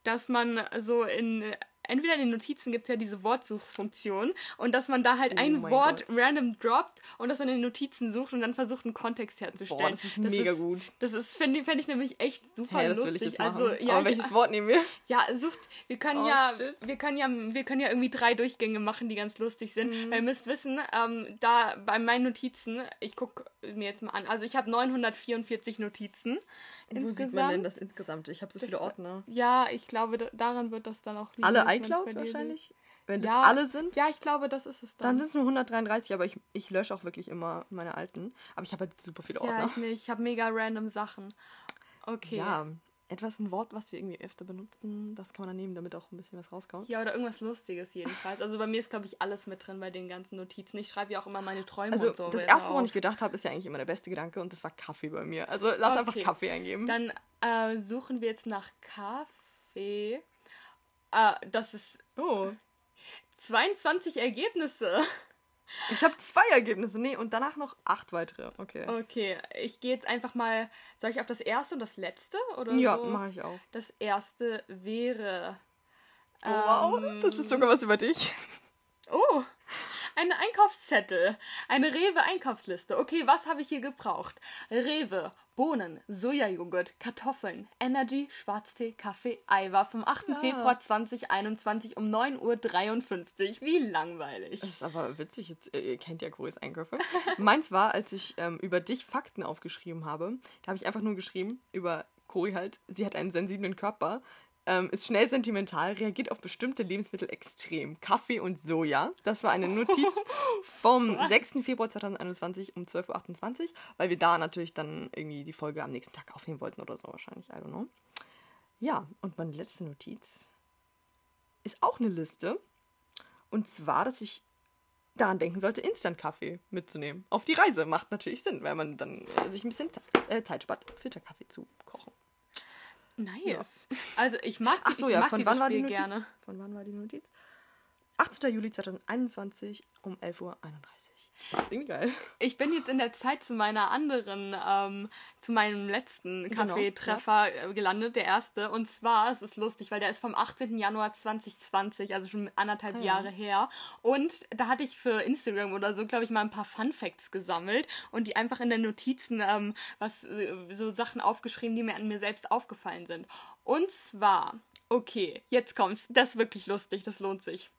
dass man so in, entweder in den Notizen gibt es ja diese Wortsuchfunktion und dass man da halt Oh ein Wort Gott. random droppt und das dann in den Notizen sucht und dann versucht, einen Kontext herzustellen. Boah, das ist mega gut. Das ist, finde fänd ich nämlich echt super Hey, das lustig. will ich jetzt machen. Also, ja, Aber ich- welches Wort nehmen wir? ja, sucht. Wir können Oh, ja, shit. wir können ja, wir können ja irgendwie drei Durchgänge machen, die ganz lustig sind. Mhm. Weil ihr müsst wissen, ähm, da bei meinen Notizen, ich gucke mir jetzt mal an. Also ich habe 944 Notizen Wo sieht insgesamt. man denn das insgesamt? Ich habe so viele Das- Ordner. Ja, ich glaube, da, daran wird das dann auch liegen. Alle iCloud wahrscheinlich? Wenn das Ja. alle sind? Ja, ich glaube, das ist es Dann dann. sind es nur 133, aber ich, ich lösche auch wirklich immer meine alten. Aber ich habe halt super viele ja, Ordner. ich nicht. Ich habe mega random Sachen. Okay. Ja, etwas ein Wort, was wir irgendwie öfter benutzen, das kann man dann nehmen, damit auch ein bisschen was rauskommt. Ja, oder irgendwas Lustiges jedenfalls. Also bei mir ist, glaube ich, alles mit drin bei den ganzen Notizen. Ich schreibe ja auch immer meine Träume Also und so. das weiter erste, woran ich gedacht habe, ist ja eigentlich immer der beste Gedanke und das war Kaffee bei mir. Also lass einfach Okay. Kaffee eingeben. Dann äh, suchen wir jetzt nach Kaffee. Äh, das ist oh. 22 Ergebnisse. Ich habe zwei Ergebnisse. Nee, und danach noch acht weitere. Okay. Okay, ich gehe jetzt einfach mal. Soll ich auf das erste und das letzte? Oder ja, so? mache ich auch. Das erste wäre. Oh, wow, ähm, das ist sogar was über dich. Oh, ein Einkaufszettel. Eine Rewe-Einkaufsliste. Okay, was habe ich hier gebraucht? Rewe, Bohnen, Sojajoghurt, Kartoffeln, Energy, Schwarztee, Kaffee, Ei war vom 8. Februar 2021 um 9.53 Uhr. Wie langweilig. Das ist aber witzig, jetzt, äh, ihr kennt ja Coris Einkäufe. Meins war, als ich ähm, über dich Fakten aufgeschrieben habe, da habe ich einfach nur geschrieben, über Cori halt, sie hat einen sensiblen Körper, ähm, ist schnell sentimental, reagiert auf bestimmte Lebensmittel extrem. Kaffee und Soja. Das war eine Notiz vom 6. Februar 2021 um 12.28 Uhr, weil wir da natürlich dann irgendwie die Folge am nächsten Tag aufnehmen wollten oder so wahrscheinlich, I don't know. Ja, und meine letzte Notiz ist auch eine Liste. Und zwar, dass ich daran denken sollte, Instant-Kaffee mitzunehmen. Auf die Reise. Macht natürlich Sinn, weil man dann äh, sich ein bisschen Zeit, äh, Zeit spart, Filterkaffee zu Nice. Also ich mag, Ach so, ich ja, mag von dieses wann war die Notiz? gerne. Von wann war die Notiz? 18. Juli 2021 um 11.31 Uhr. Das ist irgendwie geil. Ich bin jetzt in der Zeit zu meiner anderen, ähm, zu meinem letzten Genau, Kaffeetreffer äh, gelandet, der erste. Und zwar, es ist lustig, weil der ist vom 18. Januar 2020, also schon anderthalb Ah, ja. Jahre her. Und da hatte ich für Instagram oder so, glaube ich, mal ein paar Fun Facts gesammelt und die einfach in den Notizen ähm, was äh, so Sachen aufgeschrieben, die mir an mir selbst aufgefallen sind. Und zwar, okay, jetzt kommt's. Das ist wirklich lustig, das lohnt sich.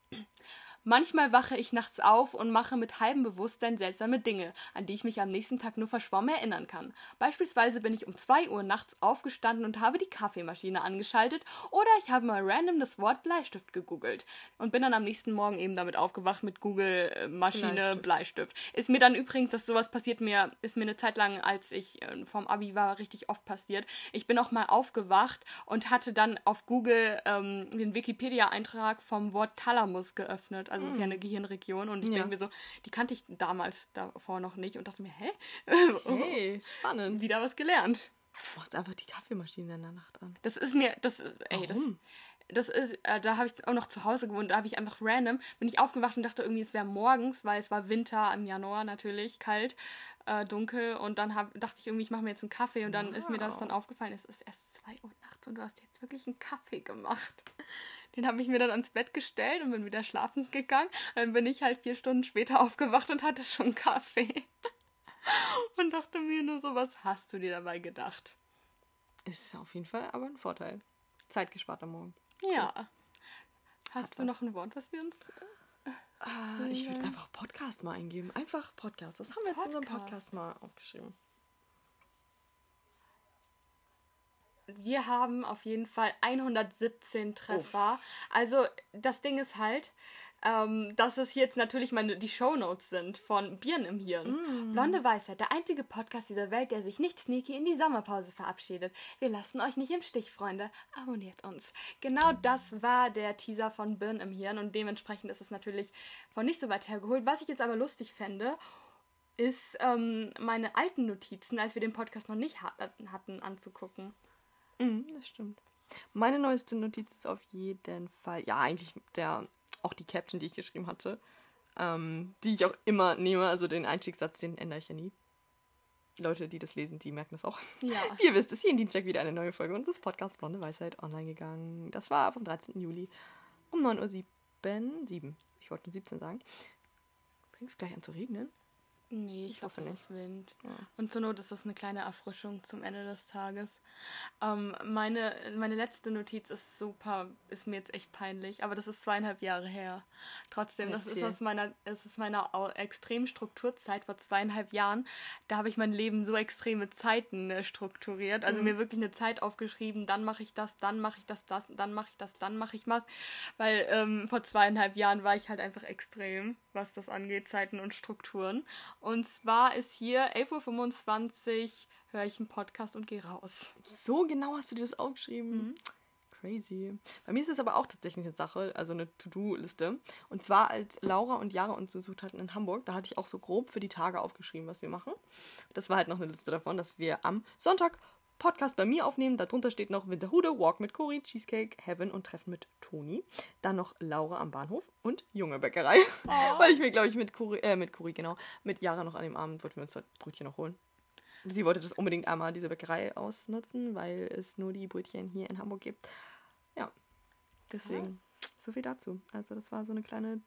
Manchmal wache ich nachts auf und mache mit halbem Bewusstsein seltsame Dinge, an die ich mich am nächsten Tag nur verschwommen erinnern kann. Beispielsweise bin ich um 2 Uhr nachts aufgestanden und habe die Kaffeemaschine angeschaltet oder ich habe mal random das Wort Bleistift gegoogelt und bin dann am nächsten Morgen eben damit aufgewacht mit Google äh, Maschine Bleistift. Bleistift. Ist mir dann übrigens, dass sowas passiert mir, ist mir eine Zeit lang, als ich äh, vom Abi war, richtig oft passiert. Ich bin auch mal aufgewacht und hatte dann auf Google ähm, den Wikipedia-Eintrag vom Wort Thalamus geöffnet. Also es ist ja eine Gehirnregion und ich Ja. denke mir so, die kannte ich damals davor noch nicht und dachte mir, hä? Hey, spannend. Wieder was gelernt. Du machst einfach die Kaffeemaschine in der Nacht an. Das ist mir, das ist, ey, das, Warum? das ist, äh, da habe ich auch noch zu Hause gewohnt, da habe ich einfach random, bin ich aufgewacht und dachte irgendwie, es wäre morgens, weil es war Winter im Januar natürlich, kalt, äh, dunkel und dann hab, dachte ich irgendwie, ich mache mir jetzt einen Kaffee und dann ist mir das Wow. dann aufgefallen, es ist erst 2 Uhr nachts und du hast jetzt wirklich einen Kaffee gemacht. Den habe ich mir dann ans Bett gestellt und bin wieder schlafen gegangen. Dann bin ich halt vier Stunden später aufgewacht und hatte schon Kaffee. Und dachte mir nur so, was hast du dir dabei gedacht? Ist auf jeden Fall aber ein Vorteil. Zeit gespart am Morgen. Ja. Hast du was. noch ein Wort, was wir uns. Ah, ich würde einfach Podcast mal eingeben. Einfach Podcast. Das haben wir jetzt in unserem Podcast. Podcast mal aufgeschrieben. Wir haben auf jeden Fall 117 Treffer. Also, das Ding ist halt, ähm, dass es jetzt natürlich meine, die Shownotes sind von Birnen im Hirn. Blonde Weisheit, der einzige Podcast dieser Welt, der sich nicht sneaky in die Sommerpause verabschiedet. Wir lassen euch nicht im Stich, Freunde. Abonniert uns. Genau das war der Teaser von Birnen im Hirn und dementsprechend ist es natürlich von nicht so weit hergeholt. Was ich jetzt aber lustig fände, ist ähm, meine alten Notizen, als wir den Podcast noch nicht ha hatten, anzugucken. Mhm, das stimmt. Meine neueste Notiz ist auf jeden Fall, ja, eigentlich der, auch die Caption, die ich geschrieben hatte, ähm, die ich auch immer nehme. Also den Einstiegssatz, den ändere ich ja nie. Die Leute, die das lesen, die merken das auch. Ja. Wie ihr wisst, ist jeden Dienstag wieder eine neue Folge unseres Podcasts Blonde Weisheit online gegangen. Das war vom 13. Juli um 9.07 Uhr. 7. Ich wollte nur 17 sagen. Fängt es gleich an zu regnen? Nee, ich, hoffe ist Wind. Und zur Not ist das eine kleine Erfrischung zum Ende des Tages. Ähm, meine, meine letzte Notiz ist super, ist mir jetzt echt peinlich, aber das ist zweieinhalb Jahre her. Trotzdem, das ist aus meiner, es ist meiner extremen Strukturzeit vor zweieinhalb Jahren. Da habe ich mein Leben so extreme Zeiten äh, strukturiert. Also mir wirklich eine Zeit aufgeschrieben, dann mache ich das, dann mache ich das, das, dann mache ich das, dann mache ich was. Weil ähm, vor zweieinhalb Jahren war ich halt einfach extrem, was das angeht, Zeiten und Strukturen. Und zwar ist hier 11.25 Uhr, höre ich einen Podcast und gehe raus. So genau hast du dir das aufgeschrieben. Crazy. Bei mir ist es aber auch tatsächlich eine Sache, also eine To-Do-Liste. Und zwar, als Laura und Jara uns besucht hatten in Hamburg, da hatte ich auch so grob für die Tage aufgeschrieben, was wir machen. Das war halt noch eine Liste davon, dass wir am Sonntag Podcast bei mir aufnehmen. Darunter steht noch Winterhude, Walk mit Cori, Cheesecake, Heaven und Treffen mit Toni. Dann noch Laura am Bahnhof und Junge Bäckerei. Weil ich mir, glaube ich, mit Cori, äh, mit Cori, genau, mit Jara noch an dem Abend wollten wir uns dort Brötchen noch holen. Sie wollte das unbedingt einmal, diese Bäckerei ausnutzen, weil es nur die Brötchen hier in Hamburg gibt. Ja, deswegen so viel dazu. Also das war so eine kleine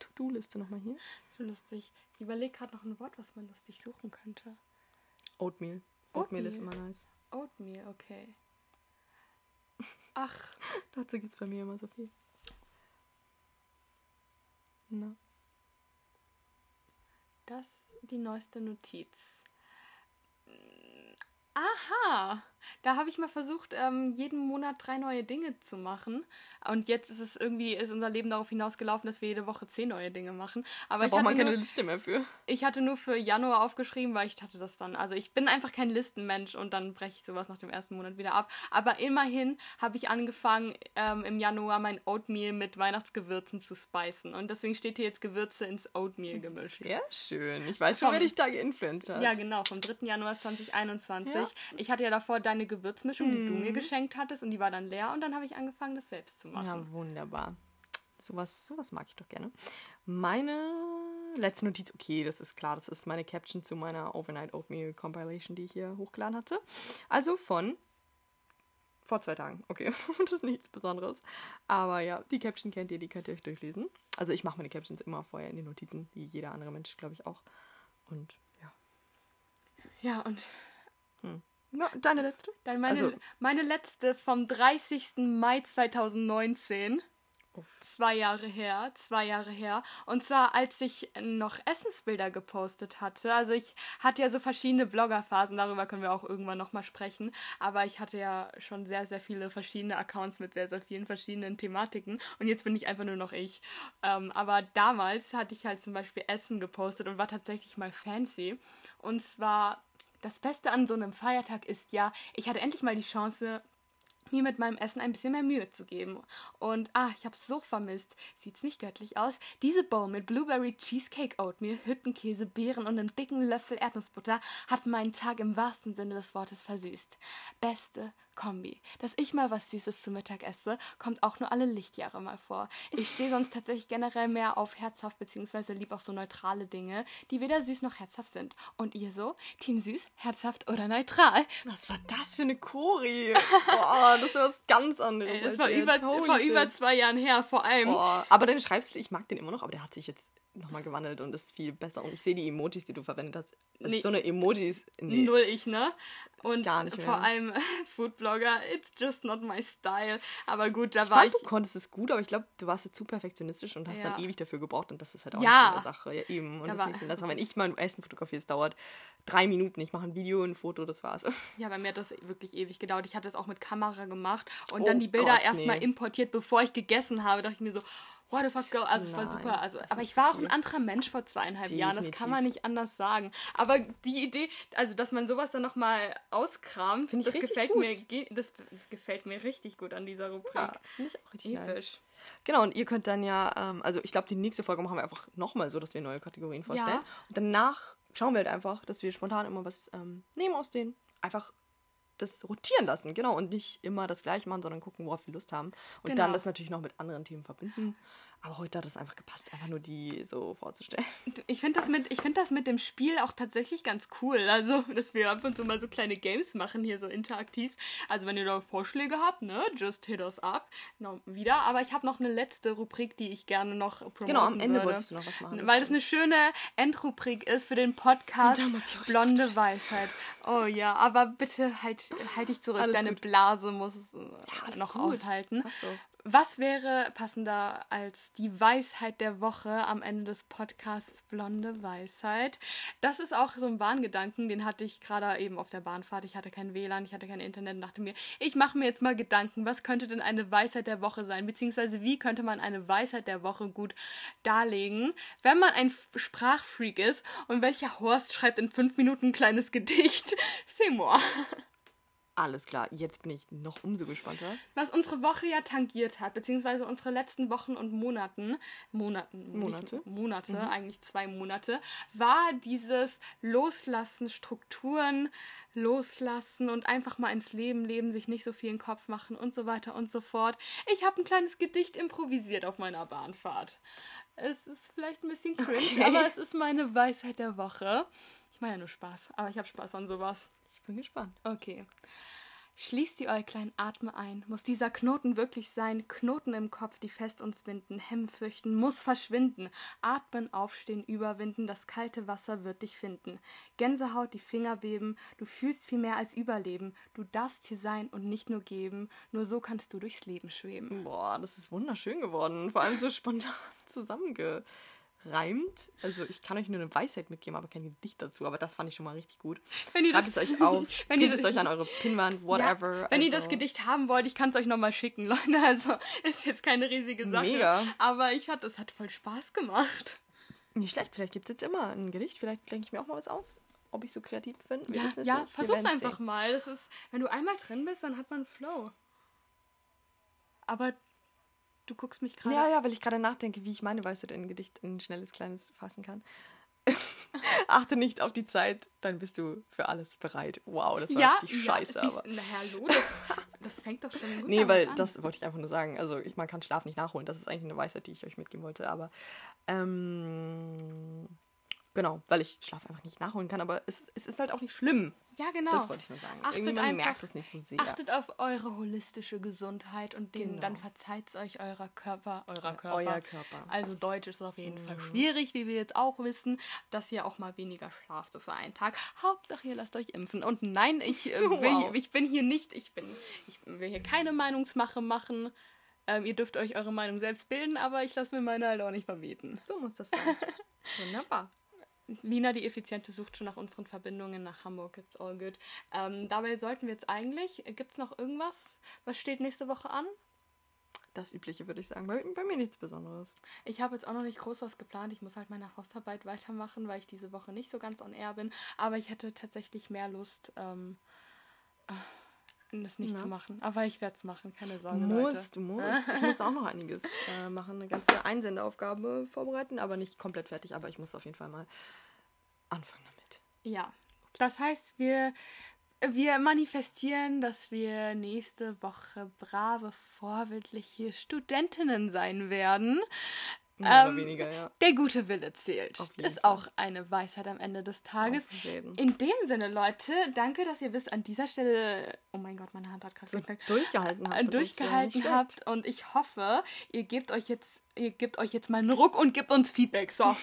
To-Do-Liste nochmal hier. Schon lustig. Ich überlege gerade noch ein Wort, was man lustig suchen könnte. Oatmeal. Oatmeal ist Oatmeal. immer nice. Oatmeal, okay. Ach, Dazu gibt es bei mir immer so viel. Na. das die neueste Notiz. Aha, da habe ich mal versucht, ähm, jeden Monat drei neue Dinge zu machen. Und jetzt ist es irgendwie, ist unser Leben darauf hinausgelaufen, dass wir jede Woche zehn neue Dinge machen. Aber Da ich braucht man keine nur, Liste mehr für. ich hatte nur für Januar aufgeschrieben, weil ich hatte das dann. Also ich bin einfach kein Listenmensch und dann breche ich sowas nach dem ersten Monat wieder ab. Aber immerhin habe ich angefangen, ähm, im Januar mein Oatmeal mit Weihnachtsgewürzen zu speisen. Und deswegen steht hier jetzt Gewürze ins Oatmeal gemischt. Sehr schön. Ich weiß schon, wer dich da geinfluenced hat. Ja, genau, vom 3. Januar 2021. Ich hatte ja davor deine Gewürzmischung, die du mir geschenkt hattest, und die war dann leer. Und dann habe ich angefangen, das selbst zu machen. Ja, wunderbar. Sowas, sowas mag ich doch gerne. Meine letzte Notiz, okay, das ist klar, das ist meine Caption zu meiner Overnight Oatmeal Compilation, die ich hier hochgeladen hatte. Also von vor zwei Tagen, okay, das ist nichts Besonderes. Aber ja, die Caption kennt ihr, die könnt ihr euch durchlesen. Also ich mache meine Captions immer vorher in den Notizen, wie jeder andere Mensch, glaube ich, auch. Und ja. Ja, und Hm. Ja, deine letzte? dann meine, Also- meine letzte vom 30. Mai 2019. Uff. Zwei Jahre her, zwei Jahre her. Und zwar, als ich noch Essensbilder gepostet hatte. Also ich hatte ja so verschiedene Bloggerphasen, darüber können wir auch irgendwann nochmal sprechen. Aber ich hatte ja schon sehr, sehr viele verschiedene Accounts mit sehr, sehr vielen verschiedenen Thematiken. Und jetzt bin ich einfach nur noch ich. Ähm, aber damals hatte ich halt zum Beispiel Essen gepostet und war tatsächlich mal fancy. Und zwar, das Beste an so einem Feiertag ist ja, ich hatte endlich mal die Chance, mir mit meinem Essen ein bisschen mehr Mühe zu geben. Und ah, ich habe so vermisst. Sieht's nicht göttlich aus? Diese Bowl mit Blueberry Cheesecake Oatmeal, Hüttenkäse, Beeren und einem dicken Löffel Erdnussbutter hat meinen Tag im wahrsten Sinne des Wortes versüßt. Beste Kombi. Dass ich mal was Süßes zu Mittag esse, kommt auch nur alle Lichtjahre mal vor. Ich stehe sonst tatsächlich generell mehr auf herzhaft beziehungsweise lieb auch so neutrale Dinge, die weder süß noch herzhaft sind. Und ihr so? Team süß, herzhaft oder neutral? Was war das für eine Chori? Boah, das war was ganz anderes. Ey, das war über, vor über zwei Jahren her, vor allem. Boah, aber dein Schreibstil, ich mag den immer noch, aber der hat sich jetzt nochmal gewandelt und ist viel besser. Und ich sehe die Emojis, die du verwendet hast. Also Nee. So eine Emojis. Nee. Null ich, ne? Und gar nicht mehr. vor allem Foodblogger, it's just not my style. Aber gut, da Ich war fand, ich. du konntest es gut, aber ich glaube, du warst jetzt zu perfektionistisch und hast Ja. dann ewig dafür gebraucht und das ist halt auch Ja. nicht so eine Sache. Ja, eben. Und Da das ist nicht so das, wenn ich mein Essen fotografiere, es dauert drei Minuten. Ich mache ein Video, ein Foto, das war's. Ja, bei mir hat das wirklich ewig gedauert. Ich hatte es auch mit Kamera gemacht und Oh dann die Bilder erstmal nee. importiert, bevor ich gegessen habe. dachte ich mir so, what the fuck, girl? Also, es war super. Also, das aber ich war auch ein anderer Mensch vor zweieinhalb Jahren. Das kann Definitiv. man nicht anders sagen. Aber die Idee, also, dass man sowas dann nochmal auskramt, das gefällt gut. mir, ge- das gefällt mir richtig gut an dieser Rubrik. Ja, finde ich auch richtig nice. Episch. Genau, und ihr könnt dann ja, ähm, also ich glaube, die nächste Folge machen wir einfach nochmal so, dass wir neue Kategorien vorstellen. Ja. Und danach schauen wir halt einfach, dass wir spontan immer was ähm, nehmen aus denen. Einfach das rotieren lassen, genau. Und nicht immer das gleiche machen, sondern gucken, worauf wir Lust haben. Und Genau. dann das natürlich noch mit anderen Themen verbinden. Aber heute hat es einfach gepasst, einfach nur die so vorzustellen. Ich finde das, mit- ich find das mit dem Spiel auch tatsächlich ganz cool. Also, dass wir ab und zu mal so kleine Games machen, hier so interaktiv. Also, wenn ihr da Vorschläge habt, ne, just hit us up. Noch wieder. Aber ich habe noch eine letzte Rubrik, die ich gerne noch promoten Genau, am Ende würde. wolltest du noch was machen. Weil das eine schöne Endrubrik ist für den Podcast Blonde Weisheit. Oh ja, aber bitte halt, halt dich zurück. Alles Deine gut. Blase muss es äh, alles noch gut. aushalten. Passt so. Was wäre passender als die Weisheit der Woche am Ende des Podcasts Blonde Weisheit? Das ist auch so ein Bahngedanken, den hatte ich gerade eben auf der Bahnfahrt. Ich hatte kein WLAN, ich hatte kein Internet und dachte mir, ich mache mir jetzt mal Gedanken, was könnte denn eine Weisheit der Woche sein? Beziehungsweise wie könnte man eine Weisheit der Woche gut darlegen, wenn man ein Sprachfreak ist und welcher Horst schreibt in fünf Minuten ein kleines Gedicht? Moi. Alles klar, jetzt bin ich noch umso gespannter. Was unsere Woche ja tangiert hat, beziehungsweise unsere letzten Wochen und Monaten, Monaten, Monate. nicht Monate, eigentlich zwei Monate, war dieses Loslassen, Strukturen loslassen und einfach mal ins Leben leben, sich nicht so viel in den Kopf machen und so weiter und so fort. Ich habe ein kleines Gedicht improvisiert auf meiner Bahnfahrt. Es ist vielleicht ein bisschen cringe, Okay. aber es ist meine Weisheit der Woche. Ich meine ja nur Spaß, aber ich habe Spaß an sowas. Ich bin gespannt. Okay. Schließt die Äuglein, atme ein. Muss dieser Knoten wirklich sein? Knoten im Kopf, die fest uns binden. Hemmen fürchten, muss verschwinden. Atmen, aufstehen, überwinden. Das kalte Wasser wird dich finden. Gänsehaut, die Finger beben. Du fühlst viel mehr als Überleben. Du darfst hier sein und nicht nur geben. Nur so kannst du durchs Leben schweben. Boah, das ist wunderschön geworden. Vor allem so spontan zusammengereimt. Also ich kann euch nur eine Weisheit mitgeben, aber kein Gedicht dazu. Aber das fand ich schon mal richtig gut. Wenn ihr Schreibt das- es euch auf, wenn ihr es das- euch an eure Pinnwand, whatever. Ja, wenn ihr das also- Gedicht haben wollt, ich kann es euch nochmal schicken, Leute. Also ist jetzt keine riesige Sache. Mega. Aber ich hatte, es hat voll Spaß gemacht. Nicht schlecht, vielleicht gibt es jetzt immer ein Gedicht. Vielleicht denke ich mir auch mal was aus, ob ich so kreativ bin. Wir Ja, ja nicht. Wir versuch's einfach sehen. mal. Das ist, wenn du einmal drin bist, dann hat man Flow. Aber du guckst mich gerade. Ja, ja, weil ich gerade nachdenke, wie ich meine Weisheit in ein Gedicht in ein schnelles, kleines fassen kann. Achte nicht auf die Zeit, dann bist du für alles bereit. Wow, das war ja, richtig ja, scheiße, siehst- aber. Na, hallo, das, Das fängt doch schon gut Nee, weil an. das wollte ich einfach nur sagen. Also ich, man kann Schlaf nicht nachholen. Das ist eigentlich eine Weisheit, die ich euch mitgeben wollte. Aber ähm, genau, weil ich Schlaf einfach nicht nachholen kann. Aber es, es ist halt auch nicht schlimm. Ja, genau. Das wollte ich nur sagen. Achtet Irgendwie man einfach- merkt es nicht so sehr. Achtet auf eure holistische Gesundheit und den, Genau. dann verzeiht es euch eurer Körper, eurer Eu- Körper. euer Körper. Mhm. Also Deutsch ist auf jeden Fall schwierig, wie wir jetzt auch wissen, dass ihr auch mal weniger schlaft so für einen Tag. Hauptsache ihr lasst euch impfen. Und nein, ich, äh, will, Wow. ich bin hier nicht, ich bin, ich will hier keine Meinungsmache machen. Ähm, ihr dürft euch eure Meinung selbst bilden, aber ich lasse mir meine halt auch nicht verbieten. So muss das sein. Wunderbar. Lina, die Effiziente, sucht schon nach unseren Verbindungen nach Hamburg. It's all good. Ähm, dabei sollten wir jetzt eigentlich. Gibt es noch irgendwas? Was steht nächste Woche an? Das Übliche würde ich sagen. Bei, bei mir nichts Besonderes. Ich habe jetzt auch noch nicht groß was geplant. Ich muss halt meine Hausarbeit weitermachen, weil ich diese Woche nicht so ganz on air bin. Aber ich hätte tatsächlich mehr Lust, ähm, äh, das nicht Na? zu machen. Aber ich werde es machen, keine Sorge. Du Leute. musst, du musst. Ich muss auch noch einiges äh, machen. Eine ganze Einsendeaufgabe vorbereiten, aber nicht komplett fertig. Aber ich muss auf jeden Fall mal anfangen damit. Ja. Das heißt, wir, wir manifestieren, dass wir nächste Woche brave, vorbildliche Studentinnen sein werden. Mehr Ähm, oder weniger, ja. Der gute Wille zählt. Ist Fall. auch eine Weisheit am Ende des Tages. In dem Sinne, Leute, danke, dass ihr bis an dieser Stelle. Oh mein Gott, meine Hand hat gerade So durchgehabt habt. äh, durchgehalten habt und ich hoffe, ihr gebt euch jetzt, ihr gebt euch jetzt mal einen Ruck und gebt uns Feedback. So.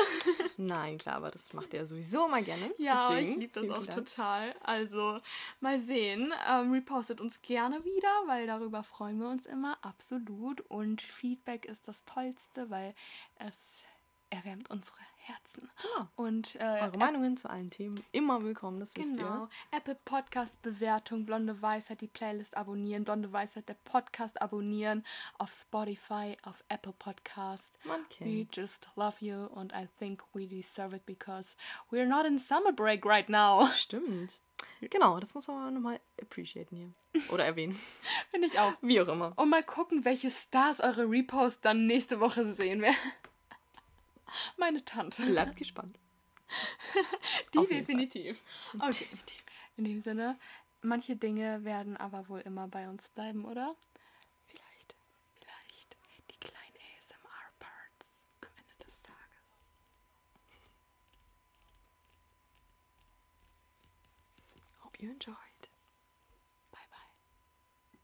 Nein, klar, aber das macht er sowieso immer gerne. Ja, Deswegen, ich liebe das auch Dank. total. Also, mal sehen. Ähm, repostet uns gerne wieder, weil darüber freuen wir uns immer. Absolut. Und Feedback ist das Tollste, weil es erwärmt unsere Herzen. Genau. Und äh, Eure Meinungen zu allen Themen immer willkommen, das wisst Genau. ihr. Apple Podcast Bewertung, Blonde Weisheit, die Playlist abonnieren, Blonde Weisheit, der Podcast abonnieren, auf Spotify, auf Apple Podcast. Man We just love you and I think we deserve it because we're not in summer break right now. Stimmt. Genau, das muss man nochmal appreciaten hier. Oder erwähnen. Finde ich auch. Wie auch immer. Und mal gucken, welche Stars eure Reposts dann nächste Woche sehen werden. Meine Tante. Bleibt gespannt. Die definitiv. Okay. In dem Sinne, manche Dinge werden aber wohl immer bei uns bleiben, oder? Vielleicht. Vielleicht die kleinen ASMR-Parts am Ende des Tages. Hope you enjoyed.